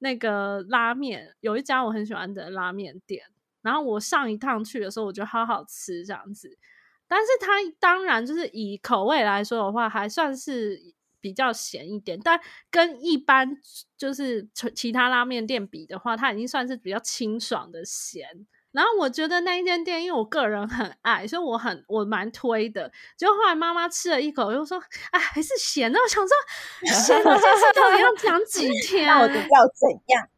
那个拉面有一家我很喜欢的拉面店，然后我上一趟去的时候，我觉得好好吃这样子。但是它当然就是以口味来说的话，还算是比较咸一点，但跟一般就是其他拉面店比的话，它已经算是比较清爽的咸。然后我觉得那一间店，因为我个人很爱，所以我很我蛮推的。结果后来妈妈吃了一口，又说：“哎，还是咸的。”我想说，咸的这次到底要讲几 天？到底要怎样？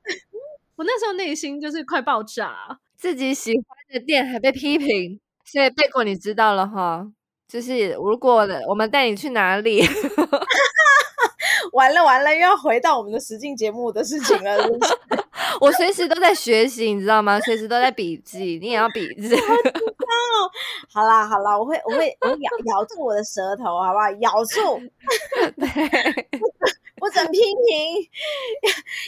我那时候内心就是快爆炸，自己喜欢的店还被批评，所以贝果你知道了哈。就是如果我们带你去哪里？完了完了，又要回到我们的实境节目的事情了。我随时都在学习，你知道吗？随时都在笔记，你也要笔记。好啦好啦，我会我会我咬咬住我的舌头，好不好？咬住，对，不准批评。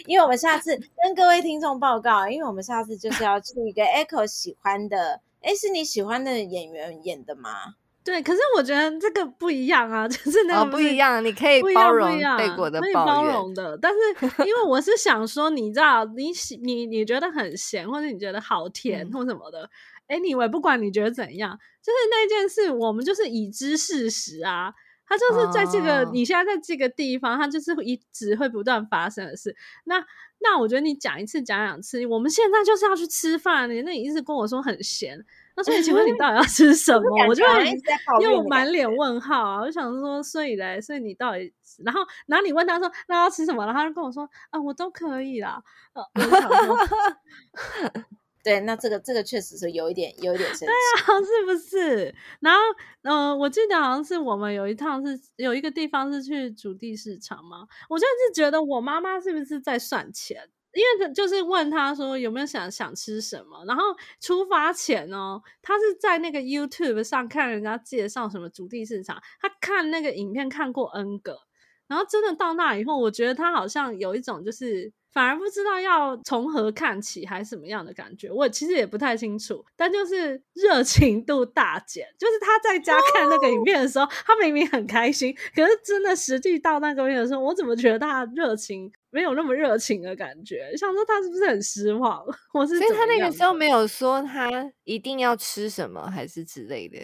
因为我们下次跟各位听众报告，因为我们下次就是要去一个 Echo 喜欢的，诶，是你喜欢的演员演的吗？对，可是我觉得这个不一样啊，就是那个不一样，你可以包容被果的抱怨，可以包容的。但是因为我是想说，你知道，你喜你你觉得很咸，或者你觉得好甜或什么的，哎、嗯，你以为不管你觉得怎样，就是那件事，我们就是已知事实啊。它就是在这个、哦、你现在在这个地方，它就是一直会不断发生的事。那那我觉得你讲一次讲两次，我们现在就是要去吃饭，你那你一直跟我说很咸。那所以，请问你到底要吃什么？我就又满脸问号啊！我就想说，所以嘞，所以你到底……然后，然后你问他说，那要吃什么？然后他就跟我说，啊，我都可以啦。对，那这个这个确实是有一点，有一点生气。对啊，是不是？然后，嗯、呃，我记得好像是我们有一趟是有一个地方是去主地市场嘛。我就是觉得我妈妈是不是在算钱？因为他就是问他说有没有想想吃什么，然后出发前哦，他是在那个 YouTube 上看人家介绍什么主地市场，他看那个影片看过 N 个，然后真的到那以后，我觉得他好像有一种就是反而不知道要从何看起还是什么样的感觉，我其实也不太清楚，但就是热情度大减，就是他在家看那个影片的时候，他明明很开心，可是真的实际到那个面的时候，我怎么觉得他热情？没有那么热情的感觉，想说他是不是很失望？我是，所以他那个时候没有说他一定要吃什么，还是之类的，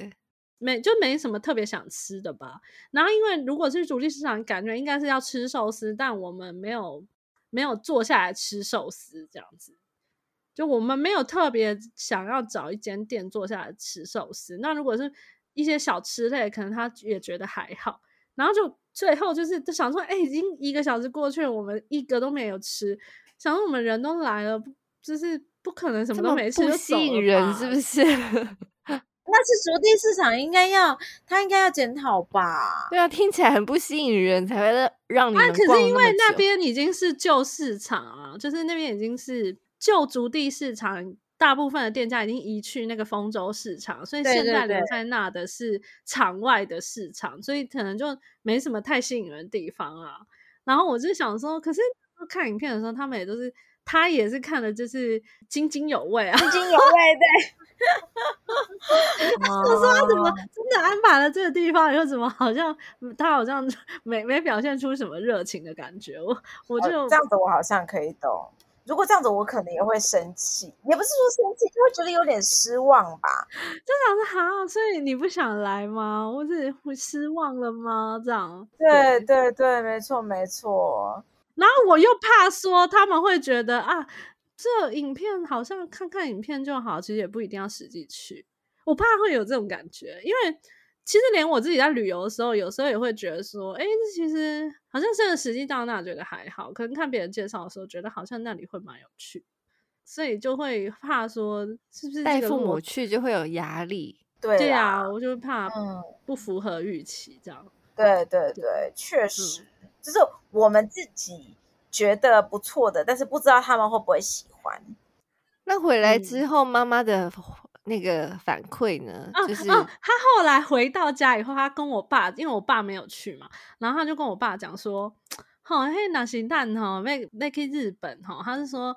没就没什么特别想吃的吧。然后因为如果是主力市场，感觉应该是要吃寿司，但我们没有没有坐下来吃寿司这样子，就我们没有特别想要找一间店坐下来吃寿司。那如果是一些小吃类，可能他也觉得还好。然后就最后就是就想说，哎、欸，已经一个小时过去了，我们一个都没有吃，想说我们人都来了，就是不可能什么都没吃，不吸引人是不是？那是筑地市场应该要，他应该要检讨吧？对啊，听起来很不吸引人，才会让你可是因为那边已经是旧市场啊，就是那边已经是旧竹地市场。大部分的店家已经移去那个丰州市场，所以现在留在那的是场外的市场，对对对，所以可能就没什么太吸引人的地方啊。然后我就想说，可是看影片的时候，他们也都是，他也是看的就是津津有味啊，津津有味。对，我说他怎么真的安排了这个地方，又怎么好像他好像没没表现出什么热情的感觉？我我就、哦、这样子，我好像可以懂。如果这样子，我可能也会生气，也不是说生气，就会觉得有点失望吧。就想说，哈，所以你不想来吗？我是会失望了吗？这样？对对对，没错没错。然后我又怕说他们会觉得啊，这影片好像看看影片就好，其实也不一定要实际去。我怕会有这种感觉，因为。其实连我自己在旅游的时候，有时候也会觉得说，哎，这其实好像真的实际到那觉得还好，可能看别人介绍的时候，觉得好像那里会蛮有趣，所以就会怕说是不是带父母去就会有压力？对对啊，我就怕不符合预期这样。嗯、对对对，确实，嗯、就是我们自己觉得不错的，但是不知道他们会不会喜欢。那回来之后，妈妈的。那个反馈呢？啊、就是、啊、他后来回到家以后，他跟我爸，因为我爸没有去嘛，然后他就跟我爸讲说：“好、哦，嘿，那行蛋哈，那那去日本哈，他是说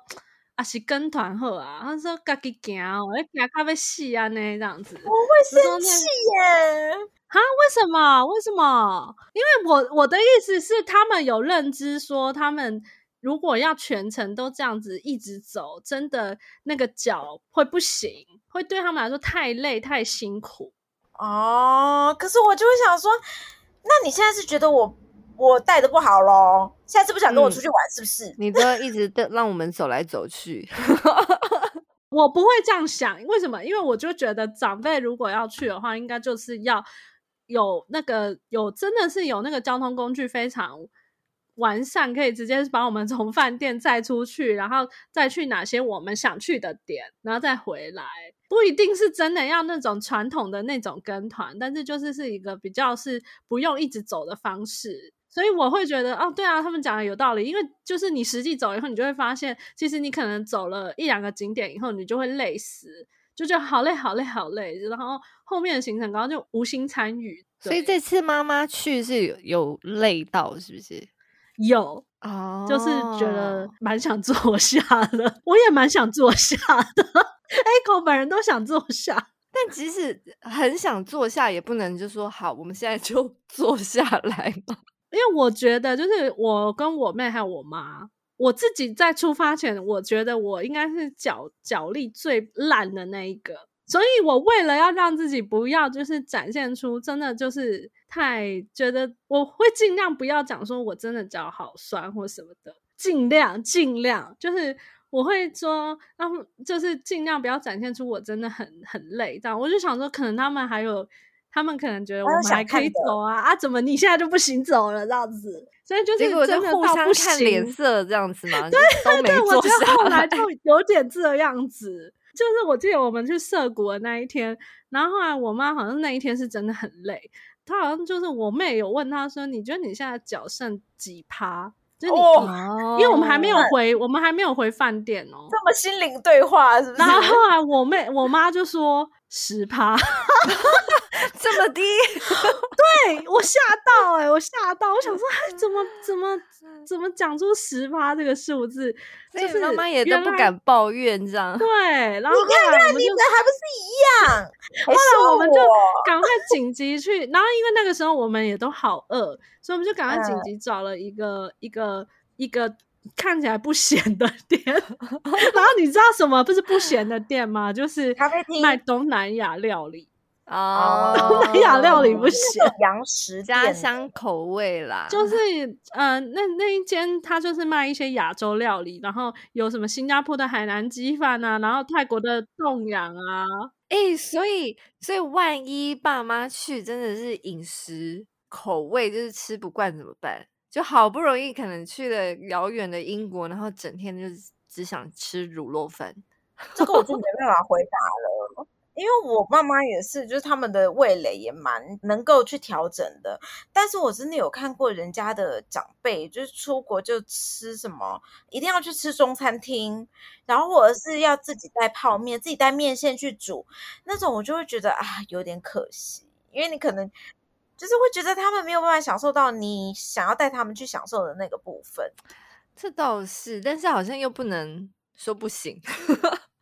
啊是跟团后啊，他说自己行哦，要行咖啡死啊呢这样子。”我会生气耶！啊？为什么？为什么？因为我我的意思是，他们有认知说他们。如果要全程都这样子一直走，真的那个脚会不行，会对他们来说太累太辛苦哦。可是我就会想说，那你现在是觉得我我带的不好咯？现在是不想跟我出去玩？是不是？嗯、你都要一直的让我们走来走去。我不会这样想，为什么？因为我就觉得长辈如果要去的话，应该就是要有那个有真的是有那个交通工具非常。完善可以直接把我们从饭店载出去，然后再去哪些我们想去的点，然后再回来。不一定是真的要那种传统的那种跟团，但是就是是一个比较是不用一直走的方式。所以我会觉得，哦，对啊，他们讲的有道理。因为就是你实际走以后，你就会发现，其实你可能走了一两个景点以后，你就会累死，就觉得好累、好累、好累。然后后面的行程，刚刚就无心参与。所以这次妈妈去是有有累到，是不是？有啊，oh. 就是觉得蛮想坐下的，我也蛮想坐下的，Echo 本人都想坐下，但即使很想坐下，也不能就说好，我们现在就 坐下来嘛。因为我觉得，就是我跟我妹还有我妈，我自己在出发前，我觉得我应该是脚脚力最烂的那一个。所以我为了要让自己不要就是展现出真的就是太觉得，我会尽量不要讲说我真的脚好酸或什么的，尽量尽量就是我会说，让就是尽量不要展现出我真的很很累这样。我就想说，可能他们还有他们可能觉得我们还可以走啊啊，怎么你现在就不行走了这样子？所以就是真的互相看脸色这样子嘛？对对对，我觉得后来就有点这样子。就是我记得我们去涩谷的那一天，然后后来我妈好像那一天是真的很累，她好像就是我妹有问她说：“你觉得你现在脚剩几趴？”就你，哦、因为我们还没有回，我们还没有回饭店哦。这么心灵对话是不是？然后后来我妹我妈就说十趴。这么低，对我吓到哎、欸，我吓到，我想说，哎，怎么怎么怎么讲出十趴这个数字？就是妈妈也都不敢抱怨这样。对，然后 后来我们就你们还不是一样？后来我们就赶快紧急去，然后因为那个时候我们也都好饿，所以我们就赶快紧急找了一个、嗯、一个一个看起来不咸的店。然后你知道什么不是不咸的店吗？就是咖啡厅卖东南亚料理。哦，东南亚料理不行，洋食家乡口味啦。就是，嗯、呃，那那一间他就是卖一些亚洲料理，然后有什么新加坡的海南鸡饭啊，然后泰国的冻羊啊。哎、欸，所以所以万一爸妈去真的是饮食口味就是吃不惯怎么办？就好不容易可能去了遥远的英国，然后整天就只想吃卤肉饭，这个我就没办法回答了。因为我妈妈也是，就是他们的味蕾也蛮能够去调整的。但是我真的有看过人家的长辈，就是出国就吃什么，一定要去吃中餐厅，然后或者是要自己带泡面、自己带面线去煮那种，我就会觉得啊，有点可惜，因为你可能就是会觉得他们没有办法享受到你想要带他们去享受的那个部分。这倒是，但是好像又不能说不行。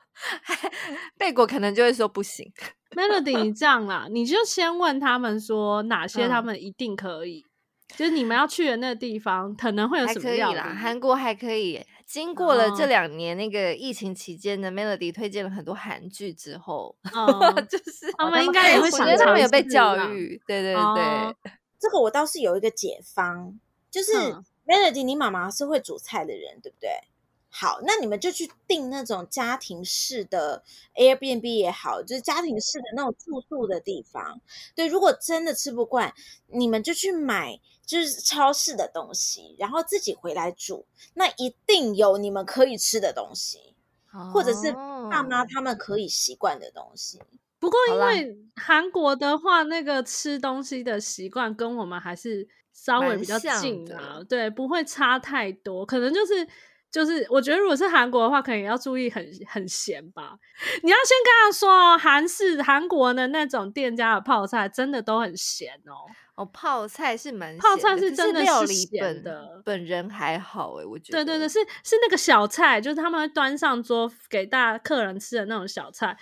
贝果可能就会说不行。Melody，你这样啦，你就先问他们说哪些他们一定可以，嗯、就是你们要去的那个地方可能会有什么样的。韩国还可以。经过了这两年那个疫情期间的 Melody 推荐了很多韩剧之后，哦、就是他们应该也会想，我觉得他们有被教育。对对对，哦、这个我倒是有一个解方，就是、嗯、Melody，你妈妈是会煮菜的人，对不对？好，那你们就去订那种家庭式的 Airbnb 也好，就是家庭式的那种住宿的地方。对，如果真的吃不惯，你们就去买就是超市的东西，然后自己回来煮。那一定有你们可以吃的东西，哦、或者是爸妈他们可以习惯的东西。不过因为韩国的话，那个吃东西的习惯跟我们还是稍微比较近啊，对，不会差太多，可能就是。就是我觉得，如果是韩国的话，可能也要注意很很咸吧。你要先跟他说哦，韩式韩国的那种店家的泡菜真的都很咸哦。哦，泡菜是蛮咸，泡菜是真的是料理本的，本人还好诶，我觉得。对对对，是是那个小菜，就是他们会端上桌给大家客人吃的那种小菜，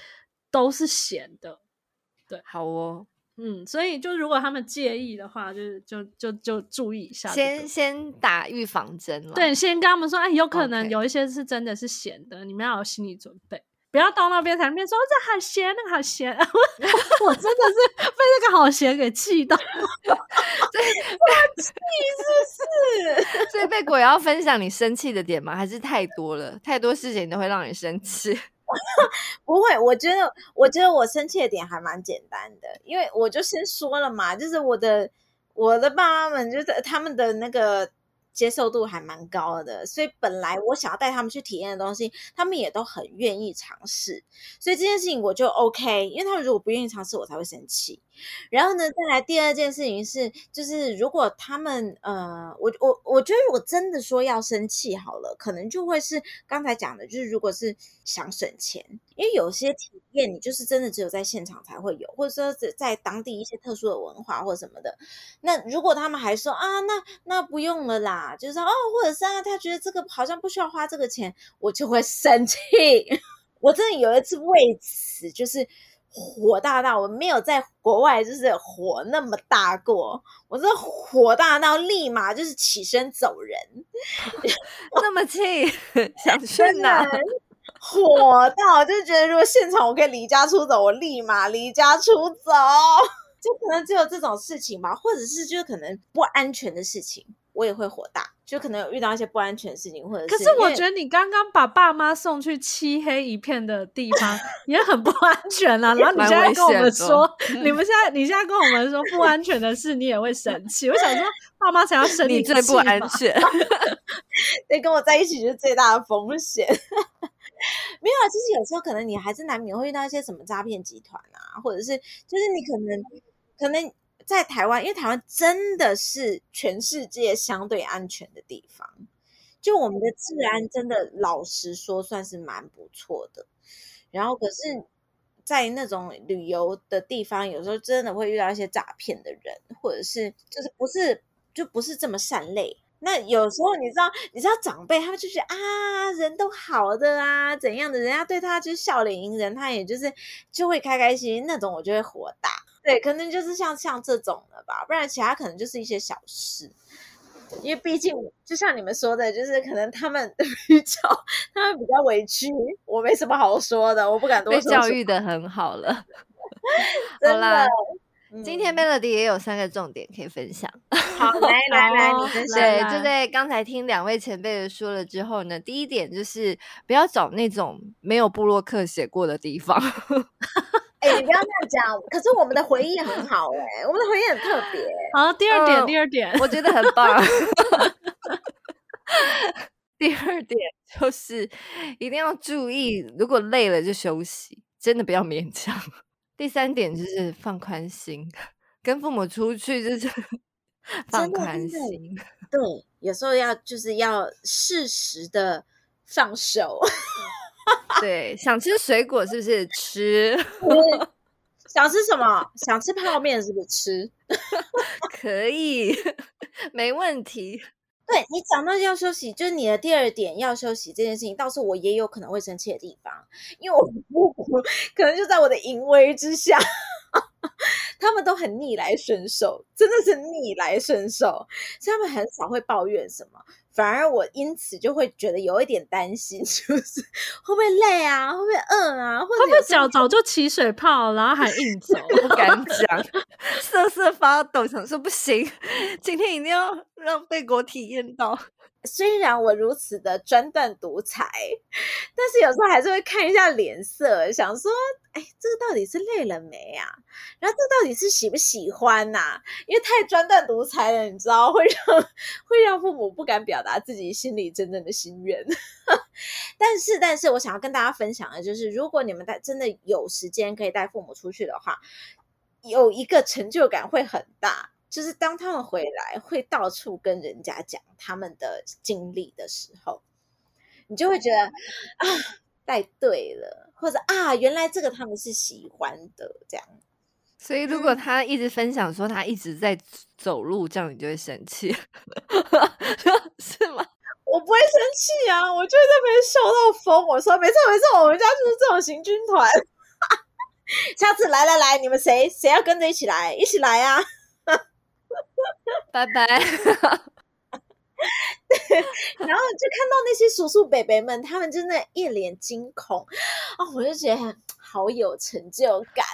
都是咸的。对，好哦。嗯，所以就如果他们介意的话，就是就就就注意一下，先先打预防针了。对，先跟他们说，哎，有可能有一些是真的是咸的.你们要有心理准备，不要到那边才面说这好咸，那个好咸。我真的是 被那个好咸给气到，对，气是不是？所以贝果也要分享你生气的点吗？还是太多了？太多事情都会让你生气。不会，我觉得，我觉得我生气的点还蛮简单的，因为我就先说了嘛，就是我的我的爸妈们，就在他们的那个。接受度还蛮高的，所以本来我想要带他们去体验的东西，他们也都很愿意尝试，所以这件事情我就 OK，因为他们如果不愿意尝试，我才会生气。然后呢，再来第二件事情是，就是如果他们呃，我我我觉得如果真的说要生气好了，可能就会是刚才讲的，就是如果是想省钱，因为有些体验你就是真的只有在现场才会有，或者说在在当地一些特殊的文化或什么的，那如果他们还说啊，那那不用了啦。就是说哦，或者是啊，他觉得这个好像不需要花这个钱，我就会生气。我真的有一次为此就是火大到，我没有在国外就是火那么大过。我这火大到立马就是起身走人，那么气 想去哪？火到就觉得如果现场我可以离家出走，我立马离家出走。就可能只有这种事情吧，或者是就可能不安全的事情。我也会火大，就可能有遇到一些不安全的事情，或者是。可是我觉得你刚刚把爸妈送去漆黑一片的地方也很不安全啊！然后你现在跟我们说，你们现在你现在跟我们说不安全的事，你也会生气。我想说，爸妈才要生你最不安全，对，跟我在一起就是最大的风险。没有啊，其实有时候可能你还是难免会遇到一些什么诈骗集团啊，或者是就是你可能可能。在台湾，因为台湾真的是全世界相对安全的地方，就我们的治安真的老实说算是蛮不错的。然后可是，在那种旅游的地方，有时候真的会遇到一些诈骗的人，或者是就是不是就不是这么善类。那有时候你知道，你知道长辈他们就觉得啊，人都好的啊，怎样的，人家对他就是笑脸迎人，他也就是就会开开心心那种，我就会火大。对，可能就是像像这种的吧，不然其他可能就是一些小事。因为毕竟就像你们说的，就是可能他们 比较他们比较委屈，我没什么好说的，我不敢多说。被教育的很好了，真的好啦。今天 Melody 也有三个重点可以分享。好，来来来，你分享。对，就在刚才听两位前辈的说了之后呢，第一点就是不要找那种没有布洛克写过的地方。哎、欸，你不要这样讲。可是我们的回忆很好哎、欸，我们的回忆很特别。好，第二点，呃、第二点，我觉得很棒。第二点就是一定要注意，如果累了就休息，真的不要勉强。第三点就是放宽心，跟父母出去就是 放宽心。对，有时候要就是要适时的放手。对，想吃水果是不是吃？想吃什么？想吃泡面是不是吃？可以，没问题。对，你讲到要休息，就是你的第二点要休息这件事情，倒是我也有可能会生气的地方，因为我可能就在我的淫威之下，他们都很逆来顺受，真的是逆来顺受，所以他们很少会抱怨什么。反而我因此就会觉得有一点担心，就是会不会累啊，会不会饿啊，或者会不会脚早就起水泡，然后还硬走，不敢 讲，瑟瑟发抖，想说不行，今天一定要让贝果体验到。虽然我如此的专断独裁，但是有时候还是会看一下脸色，想说，哎，这个到底是累了没啊？然后这到底是喜不喜欢呐、因为太专断独裁了，你知道，会让会让父母不敢表达自己心里真正的心愿。但是，但是我想要跟大家分享的就是，如果你们带真的有时间可以带父母出去的话，有一个成就感会很大。就是当他们回来，会到处跟人家讲他们的经历的时候，你就会觉得啊，带对了，或者啊，原来这个他们是喜欢的这样。所以，如果他一直分享说他一直在走路，这样你就会生气，是吗？我不会生气啊，我就在那边笑到疯。我说没错没错，我们家就是这种行军团。下次来来来，你们谁谁要跟着一起来？一起来啊！拜拜。对，然后就看到那些叔叔伯伯们，他们真的一脸惊恐啊、哦！我就觉得好有成就感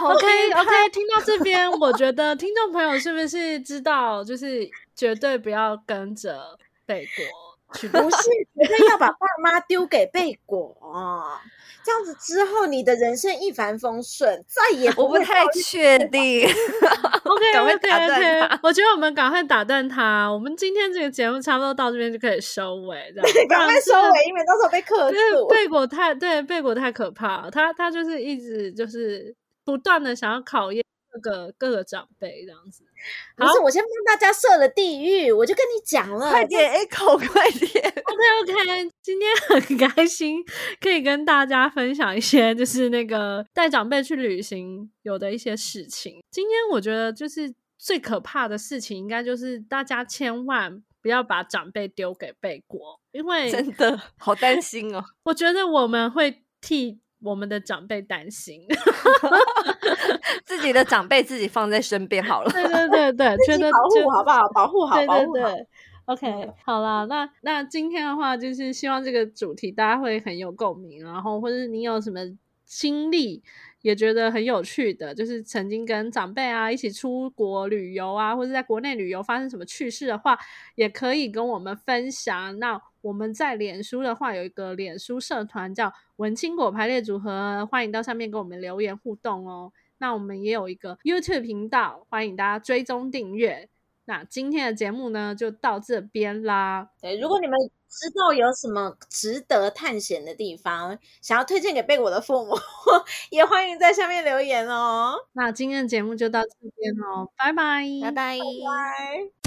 哦。OK OK，听到这边，我觉得听众朋友是不是知道，就是绝对不要跟着贝果去，不是绝对要把爸妈丢给贝果啊。这样子之后，你的人生一帆风顺，再也不我不太确定。OK，赶快打断.我觉得我们赶快打断他。我们今天这个节目差不多到这边就可以收尾，这样。赶快收尾，因为到时候被克诉。贝果太对贝果太可怕了，他他就是一直就是不断的想要考验。各个各个长辈这样子，不是我先帮大家设了地狱，我就跟你讲了，快点 echo，快点，OK OK，今天很开心可以跟大家分享一些就是那个带长辈去旅行有的一些事情。今天我觉得就是最可怕的事情，应该就是大家千万不要把长辈丢给贝果，因为真的好担心哦。我觉得我们会替。我们的长辈担心，自己的长辈自己放在身边好了。对对对对，觉得保护好不好？保护好，对对对。OK，好啦，那那今天的话，就是希望这个主题大家会很有共鸣，然后或者你有什么经历也觉得很有趣的，就是曾经跟长辈啊一起出国旅游啊，或者在国内旅游发生什么趣事的话，也可以跟我们分享。那我们在脸书的话，有一个脸书社团叫“文青果排列组合”，欢迎到上面跟我们留言互动哦。那我们也有一个 YouTube 频道，欢迎大家追踪订阅。那今天的节目呢，就到这边啦。对，如果你们知道有什么值得探险的地方，想要推荐给贝果的父母，也欢迎在下面留言哦。那今天的节目就到这边哦，拜拜，拜拜。拜拜。